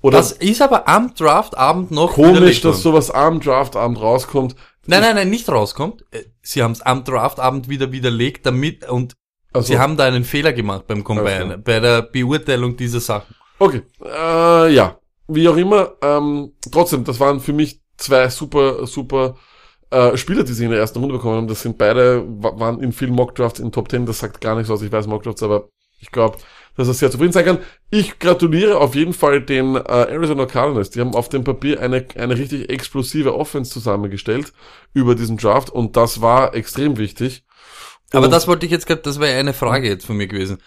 Oder Das ist aber am Draftabend noch komisch, dass sowas am Draftabend rauskommt. Nein, nein, nein, nicht rauskommt. Äh, Sie haben es am Draftabend wieder widerlegt, damit und Also, Sie haben da einen Fehler gemacht beim Combine, Also. bei der Beurteilung dieser Sachen. Okay, äh, ja. Wie auch immer, ähm, trotzdem, das waren für mich zwei super, super äh, Spieler, die sie in der ersten Runde bekommen haben. Das sind beide, wa- waren in vielen Mockdrafts in Top 10, das sagt gar nichts aus, ich weiß Mockdrafts, aber ich glaube, dass er sehr zufrieden sein kann. Ich gratuliere auf jeden Fall den äh, Arizona Cardinals. Die haben auf dem Papier eine, eine richtig explosive Offense zusammengestellt über diesen Draft und das war extrem wichtig. Aber das wollte ich jetzt gerade, das wäre eine Frage jetzt von mir gewesen.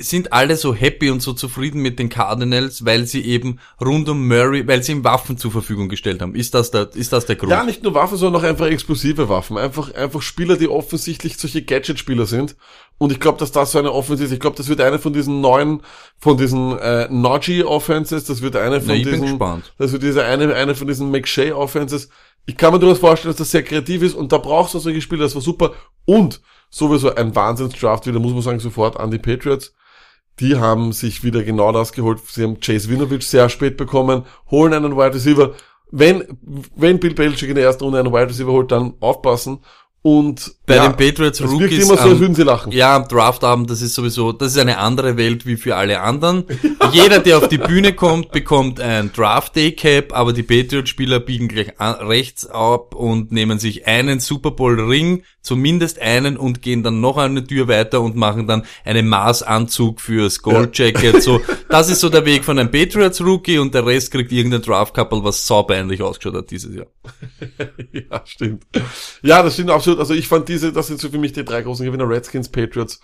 Sind alle so happy und so zufrieden mit den Cardinals, weil sie eben rund um Murray, weil sie ihm Waffen zur Verfügung gestellt haben? Ist das der, ist das der Grund? Ja, nicht nur Waffen, sondern auch einfach explosive Waffen. Einfach, einfach Spieler, die offensichtlich solche Gadget-Spieler sind. Und ich glaube, dass das so eine Offense ist. Ich glaube, das wird eine von diesen neuen, von diesen äh, Najee-Offenses, das wird eine von Na, ich bin diesen, gespannt. das wird diese eine, eine von diesen McShay-Offenses. Ich kann mir durchaus vorstellen, dass das sehr kreativ ist und da brauchst du solche Spieler, das war super. Und sowieso ein Wahnsinns-Draft wieder, muss man sagen, sofort an die Patriots. Die haben sich wieder genau das geholt. Sie haben Chase Winovich sehr spät bekommen, holen einen Wide Receiver. Wenn, wenn Bill Belichick in der ersten Runde einen Wide Receiver holt, dann aufpassen. Und Bei ja, den Patriots wirkt Rookies immer so, als würden sie lachen. Ja, am Draftabend, das ist sowieso, das ist eine andere Welt wie für alle anderen. Jeder, der auf die Bühne kommt, bekommt ein Draft Day Cap, aber die Patriot-Spieler biegen gleich rechts ab und nehmen sich einen Super Bowl Ring, zumindest einen und gehen dann noch eine Tür weiter und machen dann einen Maßanzug fürs Gold Jacket. So, das ist so der Weg von einem Patriots Rookie und der Rest kriegt irgendein Draft Couple, was saubeinlich ausgeschaut hat dieses Jahr. [laughs] Ja, stimmt. Ja, das stimmt absolut. Also ich fand diese, das sind so für mich die drei großen Gewinner, Redskins, Patriots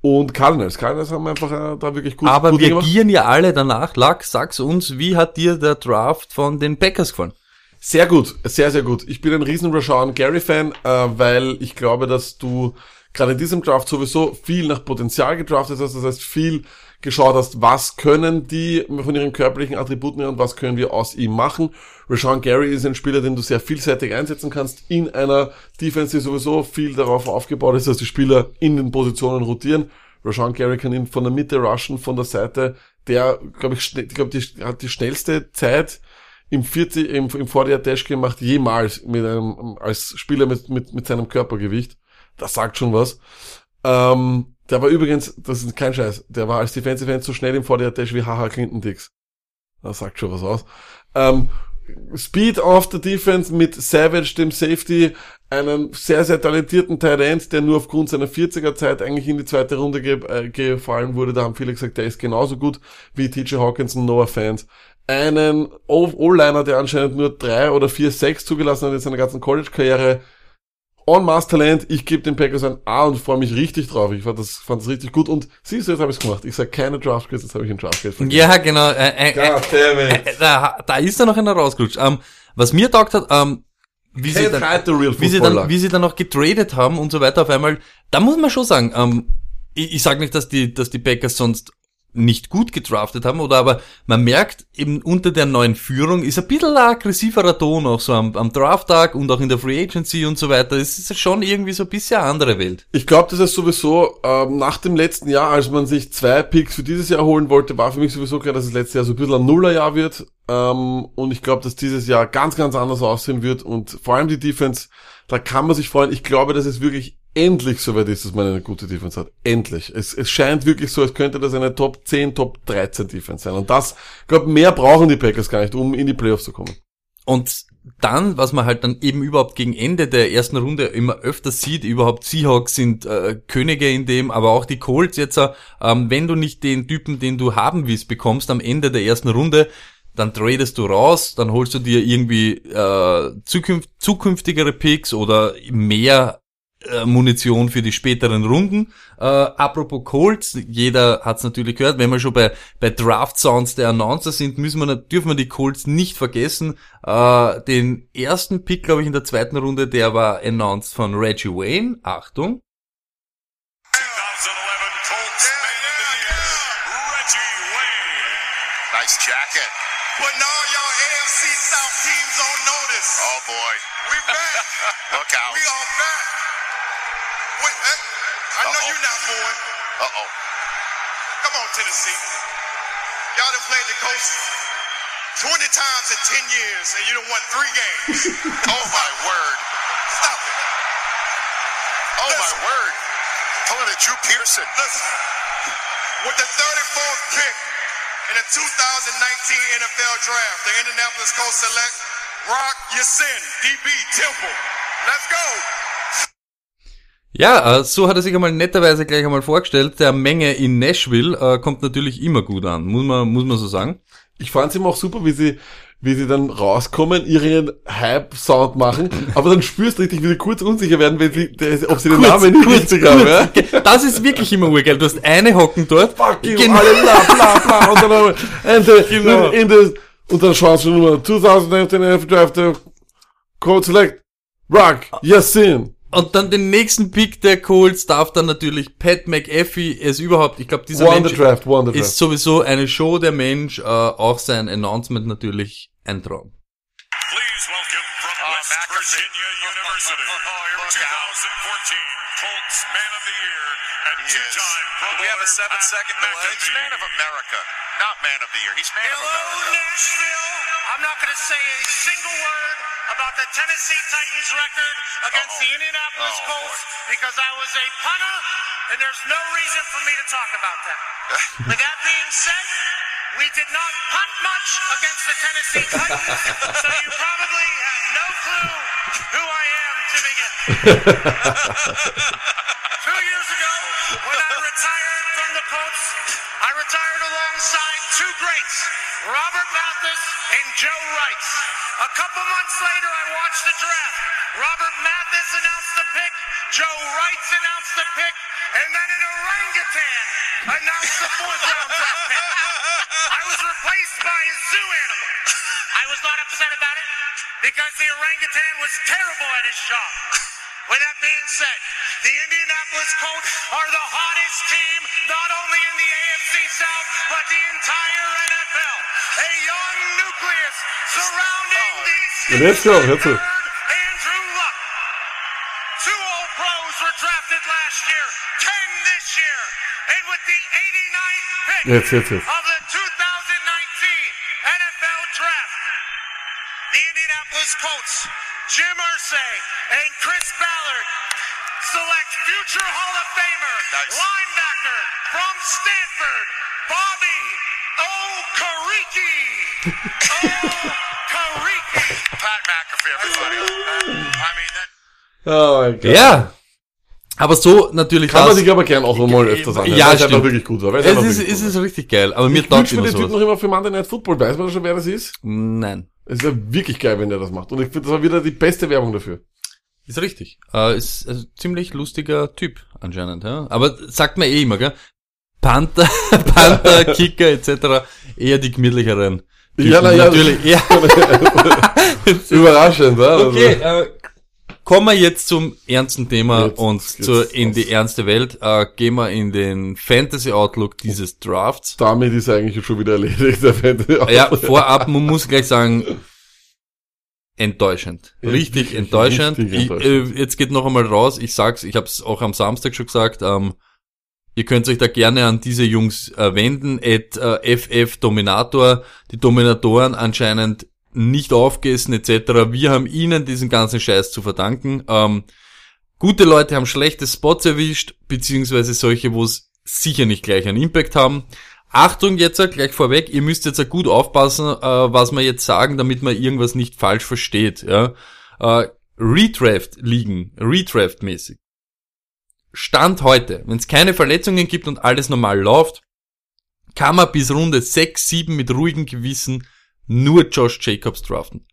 und Cardinals. Cardinals haben einfach äh, da wirklich gut, Aber gut wir gemacht. gieren ja alle danach. Lack, sag's uns, wie hat dir der Draft von den Packers gefallen? Sehr gut, sehr, sehr gut. Ich bin ein riesen Rashawn Gary-Fan, äh, weil ich glaube, dass du gerade in diesem Draft sowieso viel nach Potenzial gedraftet hast. Das heißt, viel geschaut hast, was können die von ihren körperlichen Attributen her und was können wir aus ihm machen. Rashawn Gary ist ein Spieler, den du sehr vielseitig einsetzen kannst in einer Defense, die sowieso viel darauf aufgebaut ist, dass die Spieler in den Positionen rotieren. Rashawn Gary kann ihn von der Mitte rushen, von der Seite. Der, glaube ich, glaube, die hat die schnellste Zeit im 40, im, im 40 Dash gemacht jemals mit einem, als Spieler mit, mit, mit seinem Körpergewicht. Das sagt schon was. Ähm, der war übrigens, das ist kein Scheiß, der war als Defensive End so schnell im 40 Dash wie Haha Clinton Dix. Das sagt schon was aus. Ähm, Speed auf der Defense mit Savage, dem Safety, einem sehr, sehr talentierten End, der nur aufgrund seiner 40er Zeit eigentlich in die zweite Runde ge äh, gefallen wurde. Da haben viele gesagt, der ist genauso gut wie TJ Hawkinson, Noah Fans. Einen O-Liner, der anscheinend nur drei oder vier Sacks zugelassen hat in seiner ganzen College-Karriere. En masse Talent, ich gebe den Packers ein A und freue mich richtig drauf. Ich fand das, fand das richtig gut. Und siehst du, jetzt habe ich es gemacht. Ich sage keine Draft Grades, jetzt habe ich einen Draft Grade vergeben. Ja, genau. Äh, äh, äh, God damn it. äh, da, da ist da noch einer rausgerutscht. Ähm, was mir taugt hat, ähm, wie sie, dann, wie, sie dann, wie sie dann noch getradet haben und so weiter auf einmal, da muss man schon sagen, ähm, ich, ich sage nicht, dass die, dass die Packers sonst nicht gut gedraftet haben, oder aber man merkt eben unter der neuen Führung ist ein bisschen aggressiverer Ton auch so am, am Drafttag und auch in der Free Agency und so weiter. Es ist schon irgendwie so ein bisschen eine andere Welt. Ich glaube, das ist sowieso ähm, nach dem letzten Jahr, als man sich zwei Picks für dieses Jahr holen wollte, war für mich sowieso klar, dass das letzte Jahr so ein bisschen ein Nullerjahr wird. Ähm, und ich glaube, dass dieses Jahr ganz, ganz anders aussehen wird. Und vor allem die Defense, da kann man sich freuen. Ich glaube, dass es wirklich endlich soweit ist, dass man eine gute Defense hat. Endlich. Es, es scheint wirklich so, als könnte das eine Top 10, Top 13 Defense sein. Und das, ich glaube, mehr brauchen die Packers gar nicht, um in die Playoffs zu kommen. Und dann, was man halt dann eben überhaupt gegen Ende der ersten Runde immer öfter sieht, überhaupt Seahawks sind äh, Könige in dem, aber auch die Colts jetzt, äh, ähm, wenn du nicht den Typen, den du haben willst, bekommst am Ende der ersten Runde, dann tradest du raus, dann holst du dir irgendwie äh, zukünft, zukünftigere Picks oder mehr äh, Munition für die späteren Runden. Äh, apropos Colts, jeder hat es natürlich gehört, wenn wir schon bei, bei Draft Sounds der Announcer sind, müssen wir, dürfen wir die Colts nicht vergessen. Äh, den ersten Pick, glaube ich, in der zweiten Runde, der war announced von Reggie Wayne. Achtung. Uh oh. Come on, Tennessee. Y'all done played the coast 20 times in 10 years, and you done won three games. [laughs] Oh my word. Stop it. Oh my Listen. word. Pulling a Drew Pearson. Listen, with the 34th pick in the 2019 NFL Draft, the Indianapolis Colts select Rock Yasin, DB Temple. Let's go. Ja, äh, so hat er sich einmal netterweise gleich einmal vorgestellt. Der Menge in Nashville äh, kommt natürlich immer gut an, muss man, muss man so sagen. Ich fand's immer auch super, wie sie, wie sie dann rauskommen, ihren Hype-Sound machen, aber dann spürst du richtig, wie sie kurz unsicher werden, wenn sie, ob sie den Namen nicht richtig haben, ja? Das ist wirklich immer urgeil. Du hast eine hocken dort. Fuck you, Genau. alle bla bla bla, und dann, and the, Genau. in the, und dann schaust du nur 2019 NFL Draft, Code Select, Rock, Yasin. Und dann den nächsten Pick der Colts darf dann natürlich Pat McAfee. Er ist überhaupt, ich glaube, dieser Mensch the draft, ist sowieso eine Show der Mensch. Äh, auch sein Announcement natürlich ein Traum. Please welcome from Oh, West McAfee. Virginia University, Oh, here we go. 2014 Colts Man of the Year and two-time Pro we have a Bowler seven Pat second delay? He's McAfee. man of America, not man of the year. He's man Hello, of America. Nashville. I'm not going to say a single word about the Tennessee Titans record against Uh-oh. the Indianapolis Oh, Colts because I was a punter, and there's no reason for me to talk about that. [laughs] With that being said, we did not punt much against the Tennessee [laughs] Titans, so you probably have no clue who I am to begin. [laughs] the pick, and then an orangutan announced the fourth round draft pick. I was replaced by a zoo animal. I was not upset about it because the orangutan was terrible at his job. With that being said, the Indianapolis Colts are the hottest team not only in the AFC South, but the entire NFL. A young nucleus surrounding Oh. the Ja, let's go, let's go. 89th pick Jetzt, jetzt, jetzt. of the 2019 NFL Draft, the Indianapolis Colts, Jim Irsay and Chris Ballard select future Hall of Famer, Nice. linebacker from Stanford, Bobby Okereke. Okereke. Pat McAfee, everybody. I mean, that. Oh mein Gott. Ja. Aber so natürlich Kann man das- sich aber gern auch nochmal öfters anhören, Ja, weil einfach stimmt. wirklich gut war. Es ist, es ist richtig geil. Aber mir Ich taugt immer den Typ sowas. noch immer für Monday Night Football. Weiß man schon, wer das ist? Nein. Es wäre wirklich geil, wenn der das macht. Und ich finde, das war wieder die beste Werbung dafür. Ist richtig. Äh, ist ein ziemlich lustiger Typ anscheinend, ja. Aber sagt man eh immer, gell? Panther, [laughs] Panther, [laughs] Kicker etc. eher die gemütlicheren. Typen. Ja, na ja. Natürlich. [laughs] Ja. Überraschend, ja. Okay, äh, kommen wir jetzt zum ernsten Thema Jetzt und geht's zur, in die ernste Welt. Äh, gehen wir in den Fantasy Outlook dieses Drafts. Damit ist eigentlich schon wieder erledigt, der Fan. Ja, vorab, man muss gleich sagen, enttäuschend. Ja, Richtig wirklich enttäuschend. richtig Ich, enttäuschend. äh, jetzt geht noch einmal raus, ich sag's, ich habe es auch am Samstag schon gesagt, ähm, ihr könnt euch da gerne an diese Jungs äh, wenden, at äh, FF Dominator, die Dominatoren anscheinend nicht aufgegessen etc. Wir haben ihnen diesen ganzen Scheiß zu verdanken. Ähm, gute Leute haben schlechte Spots erwischt, beziehungsweise solche, wo es sicher nicht gleich einen Impact haben. Achtung jetzt gleich vorweg, ihr müsst jetzt gut aufpassen, äh, was wir jetzt sagen, damit man irgendwas nicht falsch versteht. Äh, Redraft liegen, Redraft mäßig. Stand heute, wenn es keine Verletzungen gibt und alles normal läuft, kann man bis Runde 6, 7 mit ruhigem Gewissen nur Josh Jacobs draften.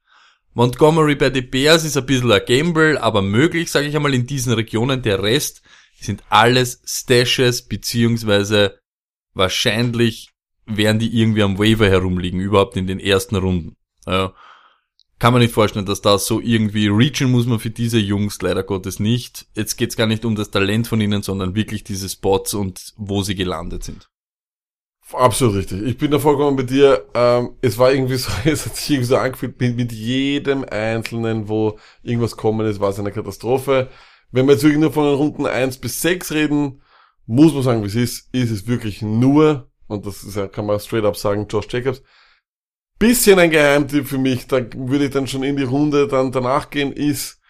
Montgomery bei den Bears ist ein bisschen ein Gamble, aber möglich, sage ich einmal, in diesen Regionen. Der Rest sind alles Stashes, beziehungsweise wahrscheinlich werden die irgendwie am Waiver herumliegen, überhaupt in den ersten Runden. Ja. Kann man nicht vorstellen, dass das so irgendwie reachen muss man für diese Jungs leider Gottes nicht. Jetzt geht's gar nicht um das Talent von ihnen, sondern wirklich diese Spots und wo sie gelandet sind. Absolut richtig. Ich bin da vollkommen bei dir. Ähm, es war irgendwie so, [laughs] es hat sich irgendwie so angefühlt, mit, mit jedem Einzelnen, wo irgendwas kommen ist, war es eine Katastrophe. Wenn wir jetzt wirklich nur von den Runden 1 bis 6 reden, muss man sagen, wie es ist, ist es wirklich nur, und das ist ja, kann man straight up sagen, Josh Jacobs, bisschen ein Geheimtipp für mich, da würde ich dann schon in die Runde dann danach gehen, ist,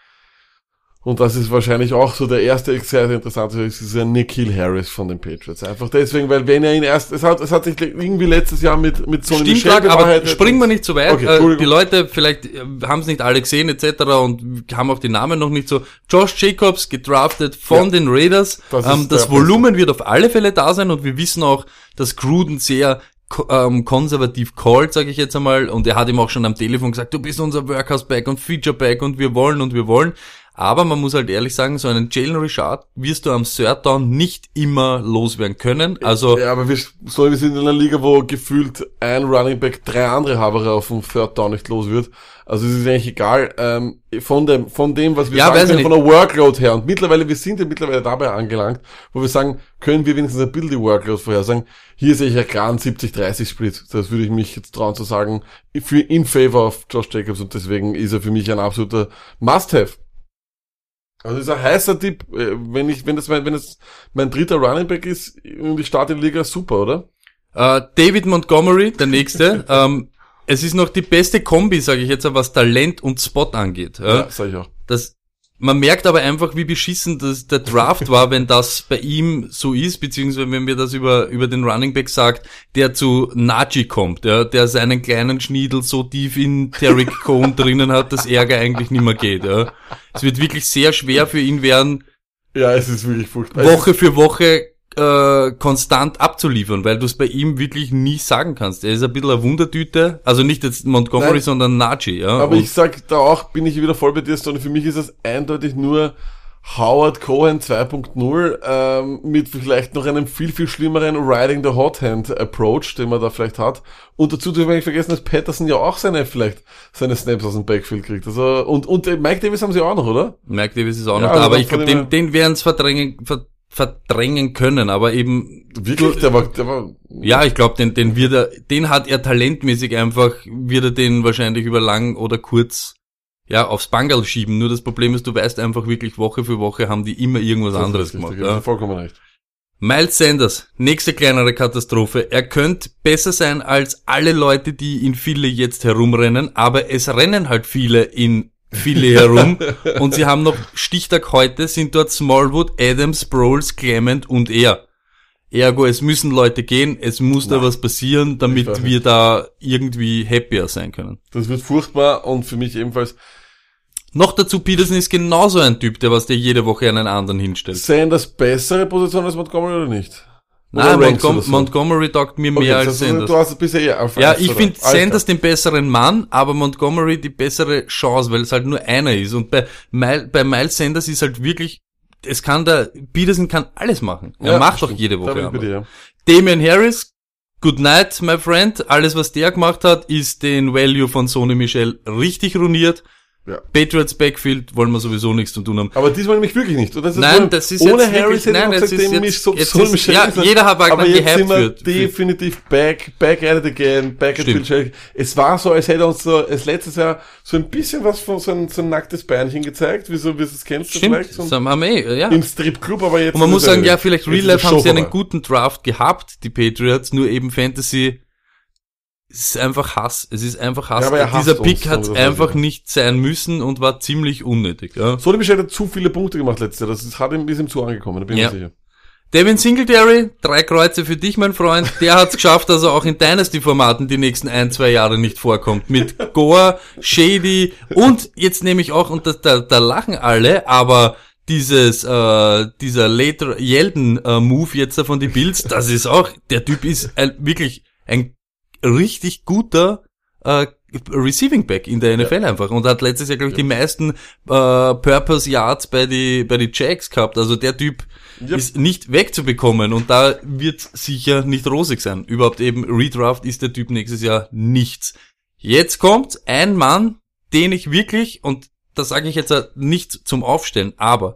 und das ist wahrscheinlich auch so der erste sehr, interessante, ist dieser Nikhil Harris von den Patriots. Einfach deswegen, weil wenn er ihn erst, es hat, es hat sich irgendwie letztes Jahr mit, mit so Stimmt, Michel Clark, aber springen wir nicht zu weit. Okay, äh, die Leute vielleicht äh, haben es nicht alle gesehen etc. und haben auch die Namen noch nicht so. Josh Jacobs gedraftet von Ja. den Raiders. Das ähm, das Volumen wird auf alle Fälle da sein und wir wissen auch, dass Gruden sehr ähm, konservativ called, sage ich jetzt einmal, und er hat ihm auch schon am Telefon gesagt, du bist unser Workhouse-Back und Feature-Back und wir wollen und wir wollen. Aber man muss halt ehrlich sagen, so einen Jalen Richard wirst du am Third Down nicht immer loswerden können. Also Ja, aber wir, so, wir sind in einer Liga, wo gefühlt ein Running Back drei andere Haberer auf dem Third Down nicht los wird. Also es ist eigentlich egal, ähm, von dem, von dem, was wir Ja, sagen können, von der Workload her. Und mittlerweile, wir sind ja mittlerweile dabei angelangt, wo wir sagen, können wir wenigstens ein bisschen die Workload vorhersagen. Hier sehe ich ja klar einen 70-30 Split. Das würde ich mich jetzt trauen zu sagen, für, in favor of Josh Jacobs und deswegen ist er für mich ein absoluter Must-Have. Also das ist ein heißer Tipp, äh, wenn ich, wenn das mein, wenn es mein dritter Running Back ist und ich starte in die Liga, super, oder? Äh, David Montgomery, der nächste. [laughs] ähm, es ist noch die beste Kombi, sage ich jetzt, was Talent und Spot angeht. Ja? Ja, sag ich auch. Das, man merkt aber einfach, wie beschissen das, der Draft war, wenn das bei ihm so ist, beziehungsweise wenn wir das über, über den Running Back sagt, der zu Najee kommt, ja, der seinen kleinen Schniedel so tief in Derrick Cohn drinnen hat, dass Ärger eigentlich nicht mehr geht. Ja. Es wird wirklich sehr schwer für ihn werden, Ja, es ist wirklich furchtbar. Woche für Woche äh, konstant abzuliefern, weil du es bei ihm wirklich nie sagen kannst. Er ist ein bisschen eine Wundertüte, also nicht jetzt Montgomery, Nein. sondern Najee. Ja? Aber Und ich sag da auch, bin ich wieder voll bei dir, Stoney. Für mich ist das eindeutig nur Howard Cohen 2.0 ähm, mit vielleicht noch einem viel, viel schlimmeren Riding the Hot Hand Approach, den man da vielleicht hat. Und dazu dürfen wir nicht vergessen, dass Patterson ja auch seine, vielleicht seine Snaps aus dem Backfield kriegt. Also, und, und äh, Mike Davis haben sie auch noch, oder? Mike Davis ist auch Ja, noch also da, aber dann ich glaube, den, den werden es verdrängen, ver, verdrängen können, aber eben Wirklich? Der war, der war, ja, ich glaube, den, den wird er, den hat er talentmäßig einfach, wird er den wahrscheinlich über lang oder kurz ja, aufs Bangal schieben. Nur das Problem ist, du weißt einfach wirklich, Woche für Woche haben die immer irgendwas das anderes richtig, gemacht. Ja. vollkommen recht. Miles Sanders, nächste kleinere Katastrophe. Er könnte besser sein als alle Leute, die in Philly jetzt herumrennen, aber es rennen halt viele in Philly herum und sie haben noch Stichtag heute, sind dort Smallwood, Adams, Sproles, Clement und er. Ergo, es müssen Leute gehen, es muss da was passieren, damit wir da irgendwie happier sein können. Das wird furchtbar und für mich ebenfalls Noch dazu, Peterson ist genauso ein Typ, der was dir jede Woche einen anderen hinstellt. Sanders bessere Position als Montgomery oder nicht? Nein, Montgom? Montgomery taugt mir Okay, mehr als heißt, Sanders. Du hast bisher eher auf Ja, ich finde Sanders den besseren Mann, aber Montgomery die bessere Chance, weil es halt nur einer ist. Und bei, bei Miles Sanders ist halt wirklich, es kann der, Peterson kann alles machen. Er Ja, macht doch jede Woche. dir, ja. Damian Harris, good night, my friend. Alles, was der gemacht hat, ist den Value von Sony Michel richtig ruiniert. Ja. Patriots Backfield wollen wir sowieso nichts zu tun haben. Aber diesmal nämlich wirklich nicht. Das Nein, so- das ist ohne jetzt Harris wirklich- nein, gesagt, ist jetzt- so, jetzt soll ist- ja, jeder hat Aber gehypt sind wir für- definitiv back, back at it again, back at. Bill. Es war so, als hätte uns so, als letztes Jahr so ein bisschen was von so ein, so ein nacktes Beinchen gezeigt, wie so, wie es kennst du Stimmt. So das haben eh, ja. Im Stripclub, aber jetzt. Und man muss sagen, ja, vielleicht Real Life haben sie einen guten Draft gehabt, die Patriots, nur eben Fantasy es ist einfach Hass. Es ist einfach Hass. Ja, er Dieser Pick hat einfach ich. nicht sein müssen und war ziemlich unnötig. Ja. Sonny Michel hat zu viele Punkte gemacht letztes Jahr. Das ist, hat ihm, ist ihm zu angekommen, da bin ich Ja. mir sicher. Devin Singletary, drei Kreuze für dich, mein Freund. Der hat es geschafft, dass er auch in Dynasty-Formaten die nächsten ein, zwei Jahre nicht vorkommt. Mit Gore, Shady und jetzt nehme ich auch, und das, da, da lachen alle, aber dieses, äh, dieser later Yeldon-Move jetzt da von die Bills, das ist auch, der Typ ist ein, wirklich ein richtig guter äh, Receiving Back in der NFL einfach und hat letztes Jahr, glaube ich, die meisten äh, Purpose Yards bei die, bei die Jacks gehabt. Also der Typ Yep. ist nicht wegzubekommen und da wird sicher nicht rosig sein. Überhaupt eben Redraft ist der Typ nächstes Jahr nichts. Jetzt kommt ein Mann, den ich wirklich, und das sage ich jetzt nicht zum Aufstellen, aber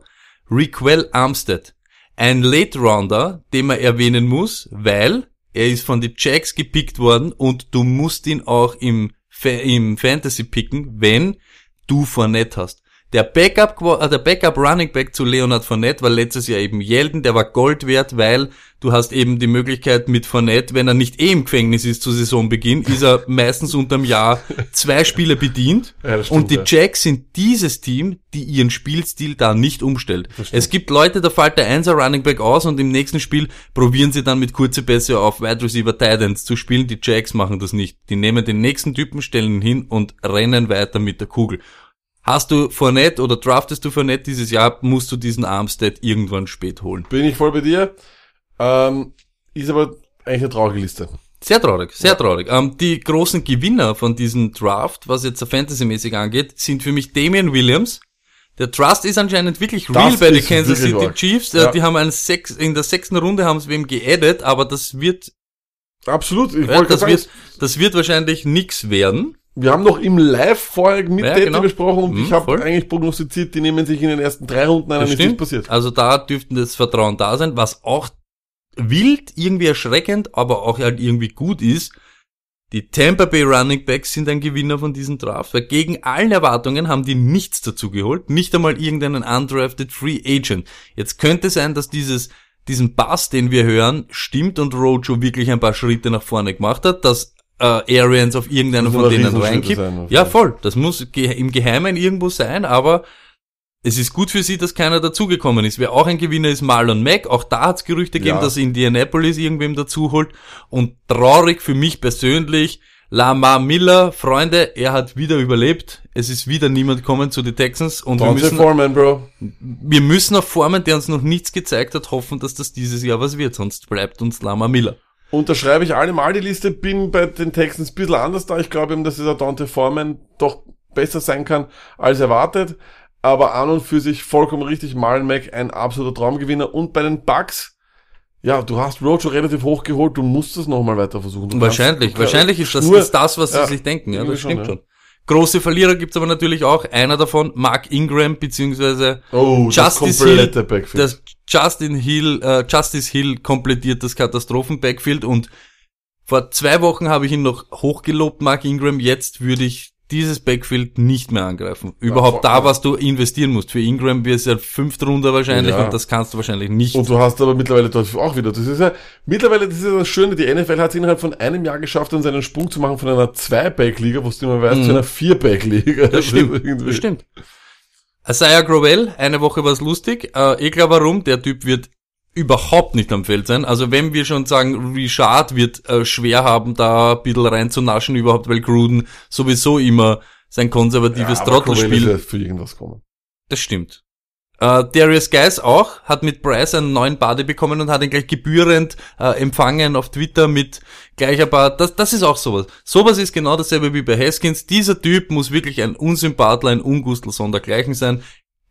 Requel Armstead, ein Late Rounder, den man erwähnen muss, weil er ist von den Jacks gepickt worden und du musst ihn auch im, Fa im Fantasy picken, wenn du Fournette hast. Der Backup, äh, der Backup Running Back zu Leonard Fournette war letztes Jahr eben Yeldon, der war Gold wert, weil du hast eben die Möglichkeit mit Fournette, wenn er nicht eh im Gefängnis ist zu Saisonbeginn, ist er meistens unterm Jahr zwei Spiele bedient. Ja, stimmt, und die ja. Jacks sind dieses Team, die ihren Spielstil da nicht umstellt. Es gibt Leute, da fällt der Einser Running Back aus und im nächsten Spiel probieren sie dann mit kurze Pässe auf Wide Receiver Titans zu spielen. Die Jacks machen das nicht. Die nehmen den nächsten Typen, stellen ihn hin und rennen weiter mit der Kugel. Hast du Fournette oder draftest du Fournette dieses Jahr, musst du diesen Armstead irgendwann spät holen. Bin ich voll bei dir. Ähm, ist aber eigentlich eine traurige Liste. Sehr traurig, sehr traurig. Ähm, die großen Gewinner von diesem Draft, was jetzt Fantasy-mäßig angeht, sind für mich Damian Williams. Der Trust ist anscheinend wirklich real Das bei den Kansas City arg. Chiefs. Äh, Ja. Die haben einen sechs, in der sechsten Runde haben sie wem geaddet, aber das wird, Absolut. Ich ja, wollte das gerade wird, sagen, das wird wahrscheinlich nix werden. Wir haben noch im Live vorher mit Ja, Date genau. besprochen und Mhm, ich habe eigentlich prognostiziert, die nehmen sich in den ersten drei Runden ein, ist nichts passiert. Also da dürften das Vertrauen da sein, was auch wild, irgendwie erschreckend, aber auch halt irgendwie gut ist. Die Tampa Bay Running Backs sind ein Gewinner von diesem Draft, weil gegen allen Erwartungen haben die nichts dazu geholt, nicht einmal irgendeinen undrafted Free Agent. Jetzt könnte sein, dass dieses diesen Bass, den wir hören, stimmt und Rojo wirklich ein paar Schritte nach vorne gemacht hat, dass äh, Arians auf irgendeinen Das von denen reinkippt. Ja, voll. Das muss ge im Geheimen irgendwo sein, aber es ist gut für sie, dass keiner dazugekommen ist. Wer auch ein Gewinner ist, Marlon Mack. Auch da hat es Gerüchte gegeben, Ja. dass Indianapolis irgendwem dazu holt. Und traurig für mich persönlich, Lamar Miller, Freunde, er hat wieder überlebt. Es ist wieder niemand gekommen zu den Texans und wir Dante müssen, Foreman, Bro. wir müssen auf Formen, der uns noch nichts gezeigt hat, hoffen, dass das dieses Jahr was wird. Sonst bleibt uns Lamar Miller. Unterschreibe ich allemal die Liste, bin bei den Texans ein bisschen anders da. Ich glaube eben, dass dieser Dante Foreman doch besser sein kann als erwartet. Aber an und für sich vollkommen richtig. Marlon Mack, ein absoluter Traumgewinner. Und bei den Bucks, ja, du hast Rojo relativ hoch geholt, du musst es nochmal weiter versuchen. Du Wahrscheinlich, kannst- wahrscheinlich ist das, nur- ist das was ja, sie sich denken. Ja, das stimmt schon, schon. Große Verlierer gibt's aber natürlich auch. Einer davon, Mark Ingram, beziehungsweise Oh, Justice Hill, Backfield. das Justin Hill, äh, Justice Hill komplettiert das Katastrophen-Backfield und vor zwei Wochen habe ich ihn noch hochgelobt, Mark Ingram. Jetzt würde ich dieses Backfield nicht mehr angreifen. Überhaupt vor- da, was du investieren musst. Für Ingram wäre es ja fünfte Runde wahrscheinlich Ja. und das kannst du wahrscheinlich nicht. Und du hast aber mittlerweile dort auch wieder, das ist ja, mittlerweile, das ist ja das Schöne, die NFL hat es innerhalb von einem Jahr geschafft, dann seinen Sprung zu machen von einer Zwei-Back-Liga, wo du immer weißt, zu einer Vier-Back-Liga. Mhm. Das stimmt, das stimmt. Isaiah Grovell, eine Woche war es lustig. Äh, klar warum, der Typ wird überhaupt nicht am Feld sein. Also wenn wir schon sagen, Richard wird äh, schwer haben, da ein bisschen reinzunaschen überhaupt, weil Gruden sowieso immer sein konservatives ist Trottelspiel. ja für irgendwas kommen. Das stimmt. Äh, Darius Geis auch, hat mit Bryce einen neuen Buddy bekommen und hat ihn gleich gebührend äh, empfangen auf Twitter mit gleich ein paar, das, das ist auch sowas. Sowas ist genau dasselbe wie bei Haskins. Dieser Typ muss wirklich ein Unsympathler, ein Ungustel sondergleichen sein.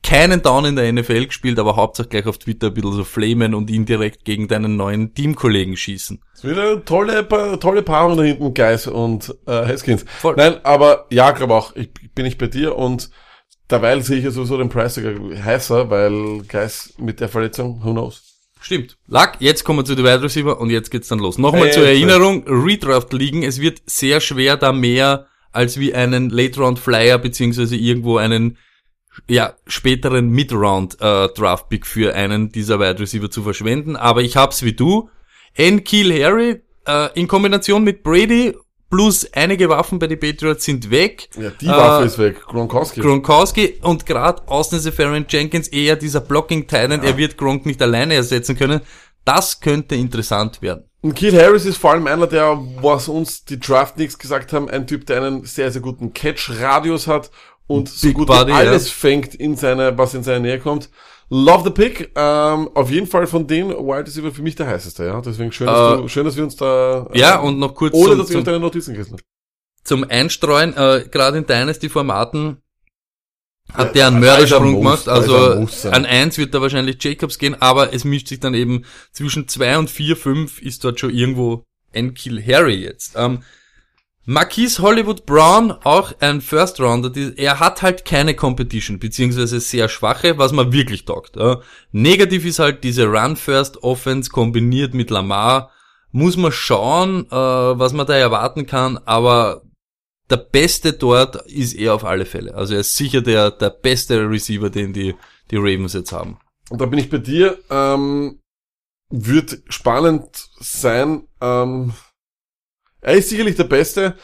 Keinen Down in der NFL gespielt, aber hauptsächlich gleich auf Twitter ein bisschen so flamen und indirekt gegen deinen neuen Teamkollegen schießen. Das ist wieder eine tolle, tolle Paarung da hinten, Geis und äh, Haskins. Voll. Nein, aber ja, glaube auch, ich bin ich bei dir und Derweil sehe ich ja sowieso den Price sogar heißer, weil Geis mit der Verletzung, who knows? Stimmt. Lack, jetzt kommen wir zu den Wide Receiver und jetzt geht's dann los. Nochmal Äh, zur. Erinnerung, Redraft liegen. Es wird sehr schwer, da mehr als wie einen Late Round Flyer beziehungsweise irgendwo einen ja, späteren Mid-Round äh, Draft Pick für einen dieser Wide Receiver zu verschwenden. Aber ich hab's wie du. N. Keel Harry äh, in Kombination mit Brady plus einige Waffen bei den Patriots sind weg. Ja, die Waffe Äh, ist weg. Gronkowski. Gronkowski und gerade Austin Seferian Jenkins eher dieser Blocking Titan, er wird Gronk nicht alleine ersetzen können. Das könnte interessant werden. Und Keith Harris ist vor allem einer, der, was uns die Draftnicks gesagt haben, ein Typ, der einen sehr, sehr guten Catch-Radius hat und so Big gut Body, wie alles ja. fängt in seine, was in seine Nähe kommt. Love the pick. Ähm, auf jeden Fall von den Wild Receiver für mich der heißeste, ja. Deswegen schön, dass, Äh, du, schön, dass wir uns da, äh, Ja, und noch kurz ohne zum, dass wir uns deine Notizen haben. zum Einstreuen, äh, gerade in Dynasty-Formaten hat Ja, der einen er Mördersprung gemacht. Also an eins wird da wahrscheinlich Jacobs gehen, aber es mischt sich dann eben zwischen zwei und vier, fünf ist dort schon irgendwo ein Kill Harry jetzt. Ähm, Marquise Hollywood Brown, auch ein First Rounder, die, er hat halt keine Competition, beziehungsweise sehr schwache, was man wirklich taugt. Ja. Negativ ist halt diese Run First Offense kombiniert mit Lamar. Muss man schauen, äh, was man da erwarten kann, aber der Beste dort ist er auf alle Fälle. Also er ist sicher der, der beste Receiver, den die, die Ravens jetzt haben. Und da bin ich bei dir. Ähm, wird spannend sein. Ähm, er ist sicherlich der Beste.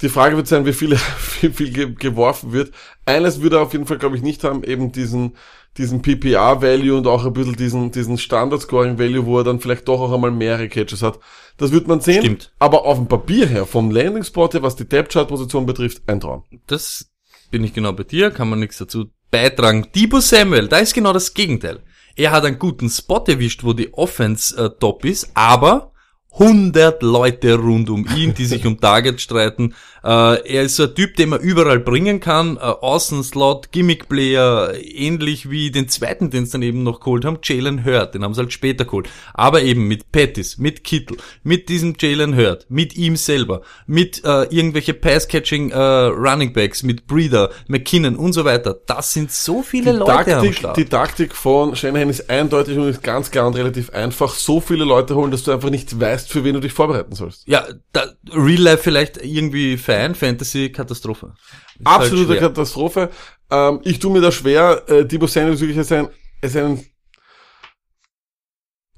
Die Frage wird sein, wie viel, [laughs] wie viel ge geworfen wird. Eines würde er auf jeden Fall, glaube ich, nicht haben, eben diesen, diesen PPR-Value und auch ein bisschen diesen, diesen Standard-Scoring-Value, wo er dann vielleicht doch auch einmal mehrere Catches hat. Das wird man sehen. Stimmt. Aber auf dem Papier her, vom Landing-Spot her, was die Depth-Chart-Position betrifft, ein Traum. Das bin ich genau bei dir, kann man nichts dazu beitragen. Debo Samuel, da ist genau das Gegenteil. Er hat einen guten Spot erwischt, wo die Offense äh, top ist, aber 100 Leute rund um ihn, die sich um Targets streiten. Äh, er ist so ein Typ, den man überall bringen kann. Äh, Außenslot, Gimmick-Player, ähnlich wie den zweiten, den sie dann eben noch geholt haben, Jalen Hurt. Den haben sie halt später geholt. Aber eben mit Pettis, mit Kittel, mit diesem Jalen Hurt, mit ihm selber, mit äh, irgendwelche Pass-Catching äh, Running Backs, mit Breeder, McKinnon und so weiter. Das sind so viele Die Leute am Taktik, Start. die Taktik von Shanahan ist eindeutig und ist ganz klar und relativ einfach. So viele Leute holen, dass du einfach nicht weißt, für wen du dich vorbereiten sollst. ja, da, Real Life vielleicht irgendwie Fan, Fantasy Katastrophe. Ist halt Absolute schwer. Katastrophe. Ähm, ich tue mir da schwer. Äh, Debo ist wirklich als ein, als ein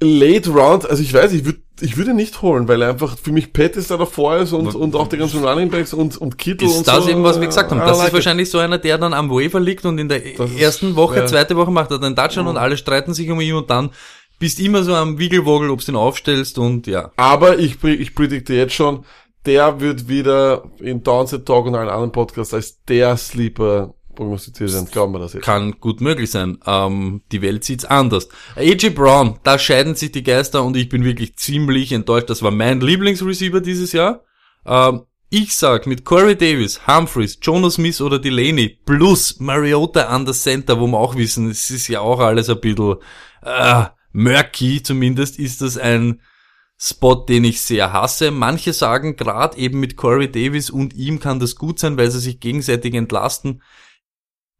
Late Round. Also ich weiß, ich würde ich würde ihn nicht holen, weil er einfach für mich Pettis da davor ist und, und auch die ganzen Running Backs und, und Kittel Ist und das so. eben, was wir gesagt haben. Das like ist it. wahrscheinlich so einer, der dann am Waiver liegt und in der Das ist- ersten Woche, ja. zweite Woche macht er den Touchdown und alle streiten sich um ihn und dann bist immer so am Wiegelwogel, ob du ihn aufstellst und ja. Aber ich, ich predikte jetzt schon, der wird wieder in Downset Talk und allen anderen Podcasts als der Sleeper prognostiziert werden. Glauben wir das jetzt. Kann gut möglich sein. Ähm, die Welt sieht's anders. AJ Brown, da scheiden sich die Geister und ich bin wirklich ziemlich enttäuscht. Das war mein Lieblingsreceiver dieses Jahr. Ähm, ich sag mit Corey Davis, Humphreys, Jonas Smith oder Delaney plus Mariota an der Center, wo wir auch wissen, es ist ja auch alles ein bisschen äh, murky, zumindest ist das ein Spot, den ich sehr hasse. Manche sagen, gerade eben mit Corey Davis und ihm kann das gut sein, weil sie sich gegenseitig entlasten.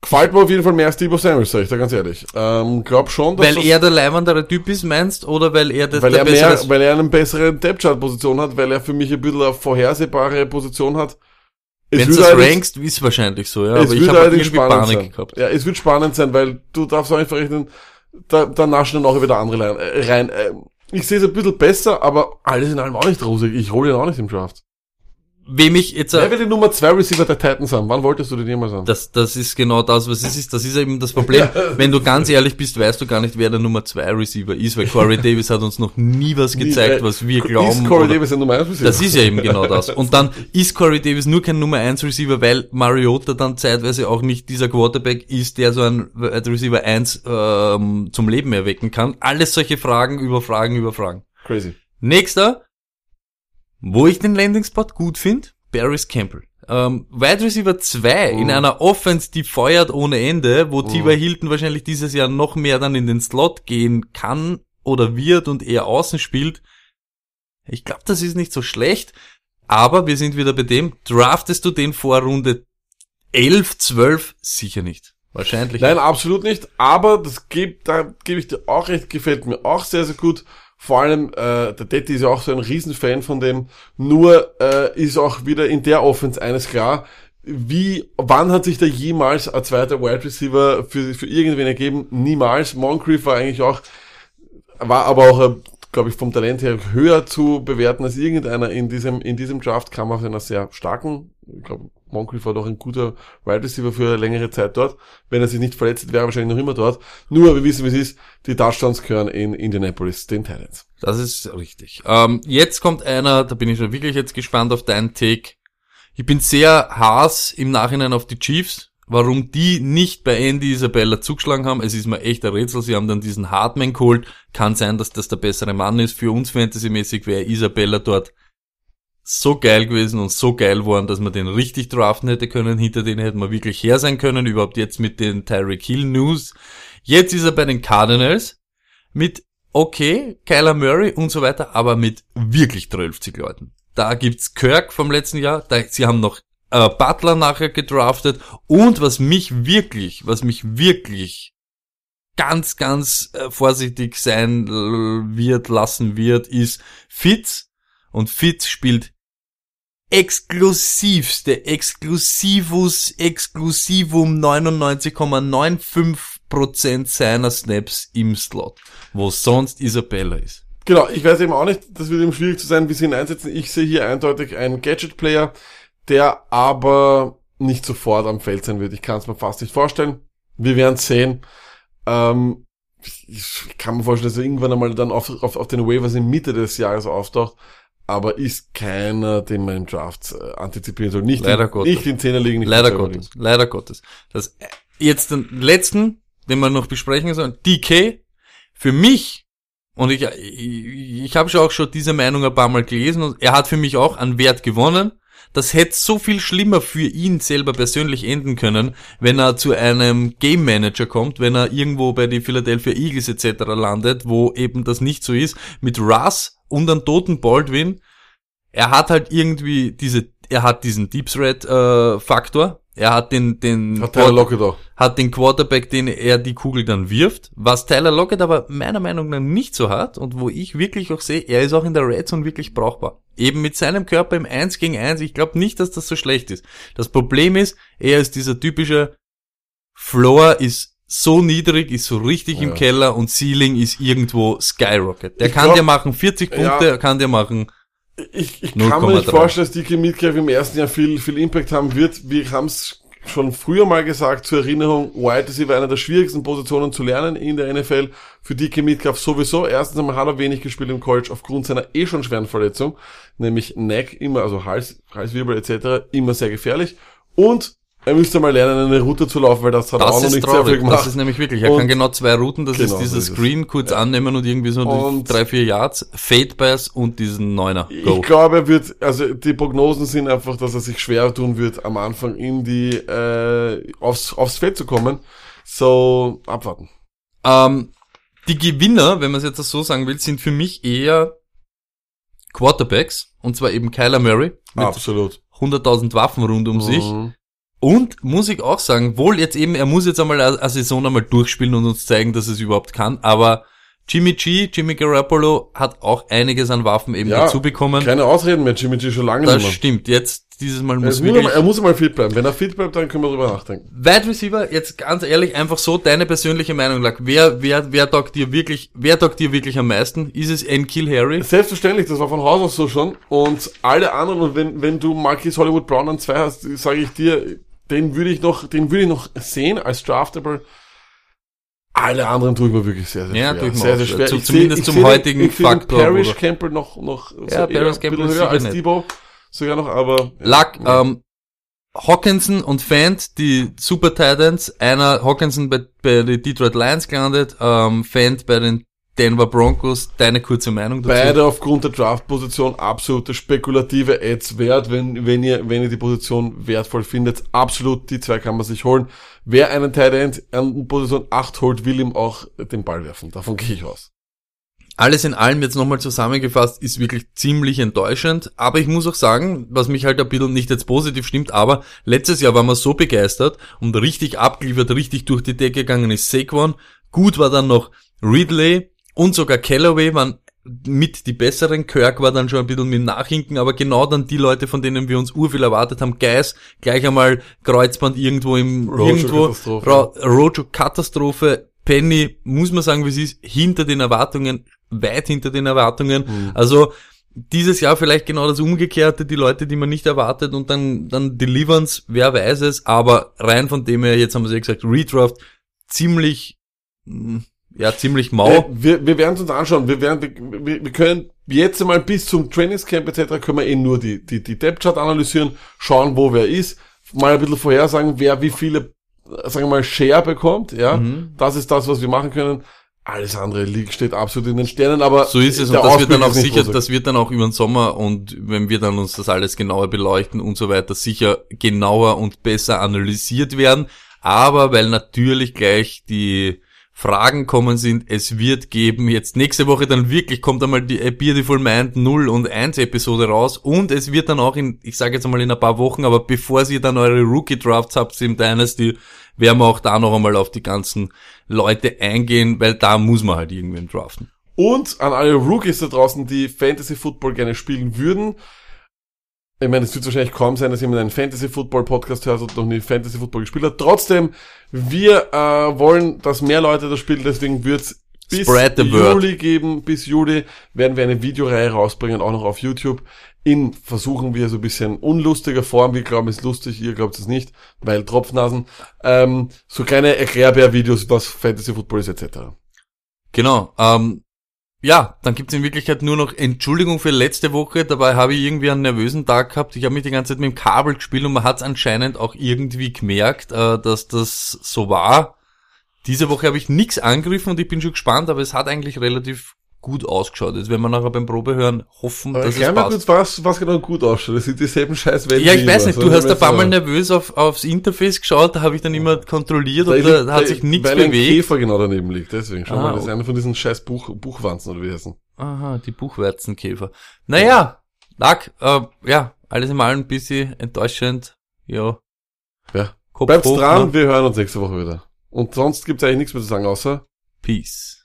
Gefällt mir auf jeden Fall mehr als Debo Samuel, sag ich da ganz ehrlich. Ähm, glaub schon, dass Weil das, er der leibendere Typ ist, meinst, oder weil er das weil der er mehr, weil er eine bessere Depth-Chart-Position hat, weil er für mich ein bisschen eine vorhersehbare Position hat. Wenn du das rankst, ist wahrscheinlich so, ja. es Aber ich wird habe allerdings irgendwie spannend Panik sein. gehabt. Ja, es wird spannend sein, weil du darfst auch einfach rechnen, da, da naschen dann auch wieder andere rein. Rein. Äh, ich sehe es ein bisschen besser, aber alles in allem auch nicht rosig. Ich hole ihn auch nicht im Draft. Wem ich jetzt, Wer äh, wird die Nummer 2 Receiver der Titans haben? Wann wolltest du den jemals haben? das, das ist genau das, was es ist. Das ist eben das Problem. [laughs] Wenn du ganz ehrlich bist, weißt du gar nicht, wer der Nummer 2 Receiver ist, weil Corey [laughs] Davis hat uns noch nie was gezeigt, Nie, was wir Ist glauben. Corey oder- Davis ein Nummer 1 Receiver? Das ist ja eben genau das. Und dann [laughs] ist Corey Davis nur kein Nummer 1 Receiver, weil Mariota dann zeitweise auch nicht dieser Quarterback ist, der so ein Wide Receiver 1 ähm, zum Leben erwecken kann. Alles solche Fragen über Fragen über Fragen. Crazy. Nächster, wo ich den Landing Spot gut finde, Barris Campbell. Ähm, Wide Receiver 2 in einer Offense, die feuert ohne Ende, wo T.Y. Hilton wahrscheinlich dieses Jahr noch mehr dann in den Slot gehen kann oder wird und eher außen spielt. Ich glaube, das ist nicht so schlecht, aber wir sind wieder bei dem, draftest du den vor Runde 11, 12 sicher nicht. Wahrscheinlich. Nein, absolut nicht. Aber das gibt, da gebe ich dir auch recht, gefällt mir auch sehr, sehr gut. Vor allem, äh, der Detti ist ja auch so ein Riesenfan von dem. Nur äh, ist auch wieder in der Offense eines klar. Wie, wann hat sich da jemals ein zweiter Wide Receiver für, für irgendwen ergeben? Niemals. Moncrief war eigentlich auch, war aber auch, glaube ich, vom Talent her höher zu bewerten als irgendeiner in diesem, in diesem Draft, kam auf einer sehr starken, ich glaube, Moncrief war doch ein guter Wide Receiver für eine längere Zeit dort. Wenn er sich nicht verletzt wäre er wahrscheinlich noch immer dort. Nur, wir wissen, wie es ist, die Touchdowns gehören in Indianapolis, den Titans. Das ist richtig. Ähm, jetzt kommt einer, da bin ich schon wirklich jetzt gespannt auf deinen Take. Ich bin sehr Haas im Nachhinein auf die Chiefs. Warum die nicht bei Andy Isabella zugeschlagen haben, es ist mir echt ein Rätsel. Sie haben dann diesen Hartman geholt. Kann sein, dass das der bessere Mann ist. Für uns fantasymäßig wäre Isabella dort so geil gewesen und so geil geworden, dass man den richtig draften hätte können. Hinter denen hätte man wirklich her sein können. Überhaupt jetzt mit den Tyreek Hill News. Jetzt ist er bei den Cardinals mit okay, Kyler Murray und so weiter, aber mit wirklich 12 Leuten. Da gibt's Kirk vom letzten Jahr, da, sie haben noch äh, Butler nachher gedraftet und was mich wirklich, was mich wirklich ganz, ganz äh, vorsichtig sein äh, wird, lassen wird, ist Fitz. Und Fitz spielt exklusivste, exklusivus, exklusivum 99,95% seiner Snaps im Slot, wo sonst Isabella ist. Genau, ich weiß eben auch nicht, das wird ihm schwierig zu sein, wie sie ihn einsetzen. Ich sehe hier eindeutig einen Gadget-Player, der aber nicht sofort am Feld sein wird. Ich kann es mir fast nicht vorstellen. Wir werden sehen. Ähm, ich kann mir vorstellen, dass er irgendwann einmal dann auf, auf, auf den Waivers in Mitte des Jahres auftaucht. Aber ist keiner, den man im Draft äh, antizipieren soll. Nicht, Leider in, Gottes. nicht in Zehner liegen, nicht Leider Gottes, leider Gottes. Das, äh, jetzt den letzten, den wir noch besprechen sollen, DK, für mich, und ich, ich, ich habe schon auch schon diese Meinung ein paar Mal gelesen, und er hat für mich auch an Wert gewonnen. Das hätte so viel schlimmer für ihn selber persönlich enden können, wenn er zu einem Game Manager kommt, wenn er irgendwo bei die Philadelphia Eagles etc. landet, wo eben das nicht so ist, mit Russ und einem toten Baldwin. Er hat halt irgendwie diese, er hat diesen Deep Threat äh, Faktor. Er hat den, den, Hat Tyler Lockett auch. hat den Quarterback, den er die Kugel dann wirft, was Tyler Lockett aber meiner Meinung nach nicht so hat und wo ich wirklich auch sehe, er ist auch in der Red Zone wirklich brauchbar. Eben mit seinem Körper im 1 gegen 1, ich glaube nicht, dass das so schlecht ist. Das Problem ist, er ist dieser typische Floor ist so niedrig, ist so richtig im Keller und Ceiling ist irgendwo Skyrocket. Der Ich kann glaub- dir machen 40 Punkte, Ja. er kann dir machen Ich, ich kann mir 0,3. nicht vorstellen, dass DK Metcalf im ersten Jahr viel, viel Impact haben wird. Wir haben es schon früher mal gesagt, zur Erinnerung, White ist einer der schwierigsten Positionen zu lernen in der NFL. Für DK Metcalf sowieso. Erstens einmal hat er wenig gespielt im College aufgrund seiner eh schon schweren Verletzung, nämlich Neck, immer, also Hals, Halswirbel etc., immer sehr gefährlich. Und er müsste mal lernen, eine Route zu laufen, weil das hat er auch Das noch nicht sehr viel traurig. gemacht. Das ist nämlich wirklich, er Und- kann genau zwei Routen, das Genau, ist dieser so ist es. Screen, kurz annehmen und irgendwie so Und- drei, vier Yards, Fade Pass und diesen Neuner. Ich Go. glaube, er wird, also die Prognosen sind einfach, dass er sich schwer tun wird, am Anfang in die, äh, aufs, aufs Feld zu kommen. So, abwarten. Ähm, die Gewinner, wenn man es jetzt so sagen will, sind für mich eher Quarterbacks, und zwar eben Kyler Murray mit Absolut. 100.000 Waffen rund um sich. Und muss ich auch sagen, wohl jetzt eben, er muss jetzt einmal eine Saison einmal durchspielen und uns zeigen, dass es überhaupt kann, aber Jimmy G, Jimmy Garoppolo hat auch einiges an Waffen eben Ja, dazu bekommen. Keine Ausreden mehr, Jimmy G schon lange Das nicht mehr. stimmt. Jetzt, dieses Mal Er muss muss, wirklich, mal, er muss mal fit bleiben. Wenn er fit bleibt, dann können wir drüber nachdenken. Wide Receiver, jetzt ganz ehrlich, einfach so deine persönliche Meinung lag. Wer, wer, wer taugt dir wirklich, wer taugt dir wirklich am meisten? Ist es N. Kill Harry? Selbstverständlich, das war von Haus aus so schon. Und alle anderen, und wenn, wenn du Marquis Hollywood Brown an zwei hast, sage ich dir, den würde ich noch, den würde ich noch sehen als draftable. Alle anderen tue ich mir wirklich sehr, sehr Ja, schwer. tue ich mir sehr, sehr schwer. Zu- Ich zumindest seh- ich zum seh heutigen ich Faktor, Parrish oder? Campbell noch, noch, so Ja, eher Parrish Campbell höher als. Debo. Sogar noch, aber. Luck, Ja. ähm, Hawkinson und Fant, die Super Titans, einer Hawkinson bei, bei den Detroit Lions gelandet, ähm, Fant bei den Denver Broncos, deine kurze Meinung dazu? Beide aufgrund der Draft-Position absolute spekulative Ads wert, wenn, wenn ihr, wenn ihr die Position wertvoll findet. Absolut, die zwei kann man sich holen. Wer einen Tight End an Position 8 holt, will ihm auch den Ball werfen. Davon gehe ich aus. alles in allem jetzt nochmal zusammengefasst ist wirklich ziemlich enttäuschend. Aber ich muss auch sagen, was mich halt ein bisschen nicht jetzt positiv stimmt, aber letztes Jahr waren wir so begeistert und richtig abgeliefert, richtig durch die Decke gegangen ist Saquon. Gut war dann noch Ridley und sogar Callaway waren mit die besseren. Kirk war dann schon ein bisschen mit Nachhinken, aber genau dann die Leute, von denen wir uns urviel erwartet haben. Geis, gleich einmal Kreuzband irgendwo im, irgendwo. Rojo-Katastrophe. Ra- Rojo Katastrophe. Penny, muss man sagen, wie es ist, hinter den Erwartungen, weit hinter den Erwartungen. Mhm. Also, dieses Jahr vielleicht genau das Umgekehrte, die Leute, die man nicht erwartet und dann, dann delivern's, wer weiß es, aber rein von dem her, jetzt haben wir es ja gesagt, Redraft, ziemlich, mm, ja, ziemlich mau. Äh, wir, wir werden es uns anschauen. Wir, werden, wir, wir- können jetzt einmal bis zum Trainingscamp etc. können wir eh nur die, die, die Depth-Chart analysieren, schauen, wo wer ist, mal ein bisschen vorhersagen, wer wie viele, äh, sagen wir mal, Share bekommt. Ja, Mhm. Das ist das, was wir machen können. Alles andere liegt, steht absolut in den Sternen, aber So ist es und das wird dann Ausblick auch sicher, rosig. das wird dann auch über den Sommer und wenn wir dann uns das alles genauer beleuchten und so weiter, sicher genauer und besser analysiert werden. Aber weil natürlich gleich die Fragen kommen sind, es wird geben, jetzt nächste Woche dann wirklich kommt einmal die A Beautiful Mind 0 und 1 Episode raus und es wird dann auch in, ich sage jetzt mal in ein paar Wochen, aber bevor ihr dann eure Rookie Drafts habt im Dynasty, werden wir auch da noch einmal auf die ganzen Leute eingehen, weil da muss man halt irgendwen draften. Und an alle Rookies da draußen, die Fantasy Football gerne spielen würden. Ich meine, es wird wahrscheinlich kaum sein, dass jemand einen Fantasy Football Podcast hört und noch nie Fantasy Football gespielt hat. Trotzdem, wir äh, wollen, dass mehr Leute das spielen, deswegen wird's bis. Juli geben. Bis Juli werden wir eine Videoreihe rausbringen, auch noch auf YouTube. In versuchen wir so ein bisschen unlustiger Form. Wir glauben, es ist lustig, ihr glaubt es nicht, weil Tropfnasen. Ähm, so kleine Erklärbär-Videos, was Fantasy Football ist, etc. Genau. Ähm, ja, dann gibt's in Wirklichkeit nur noch Entschuldigung für letzte Woche. Dabei habe ich irgendwie einen nervösen Tag gehabt. Ich habe mich die ganze Zeit mit dem Kabel gespielt und man hat's anscheinend auch irgendwie gemerkt, äh, dass das so war. Diese Woche habe ich nichts angegriffen und ich bin schon gespannt, aber es hat eigentlich relativ gut ausgeschaut. Jetzt werden wir nachher beim Probehören hoffen, dass es passt. was, was genau gut ausschaut. Das sind dieselben scheiß Wände Ja, ich weiß nicht, du hast ein paar Mal so- nervös auf, aufs Interface geschaut, da habe ich dann immer kontrolliert Da und da hat sich nichts weil ein bewegt. Käfer genau daneben liegt, deswegen. Schau Ah, mal, das ist okay. einer von diesen scheiß Buch, Buchwanzen oder wie heißen. Aha, die Buchwärzenkäfer. Naja, lag, äh, ja, alles in allem ein bisschen enttäuschend. Ja. Ja. Kopf Bleibt dran, ne? wir hören uns nächste Woche wieder. Und sonst gibt's eigentlich nichts mehr zu sagen, außer Peace.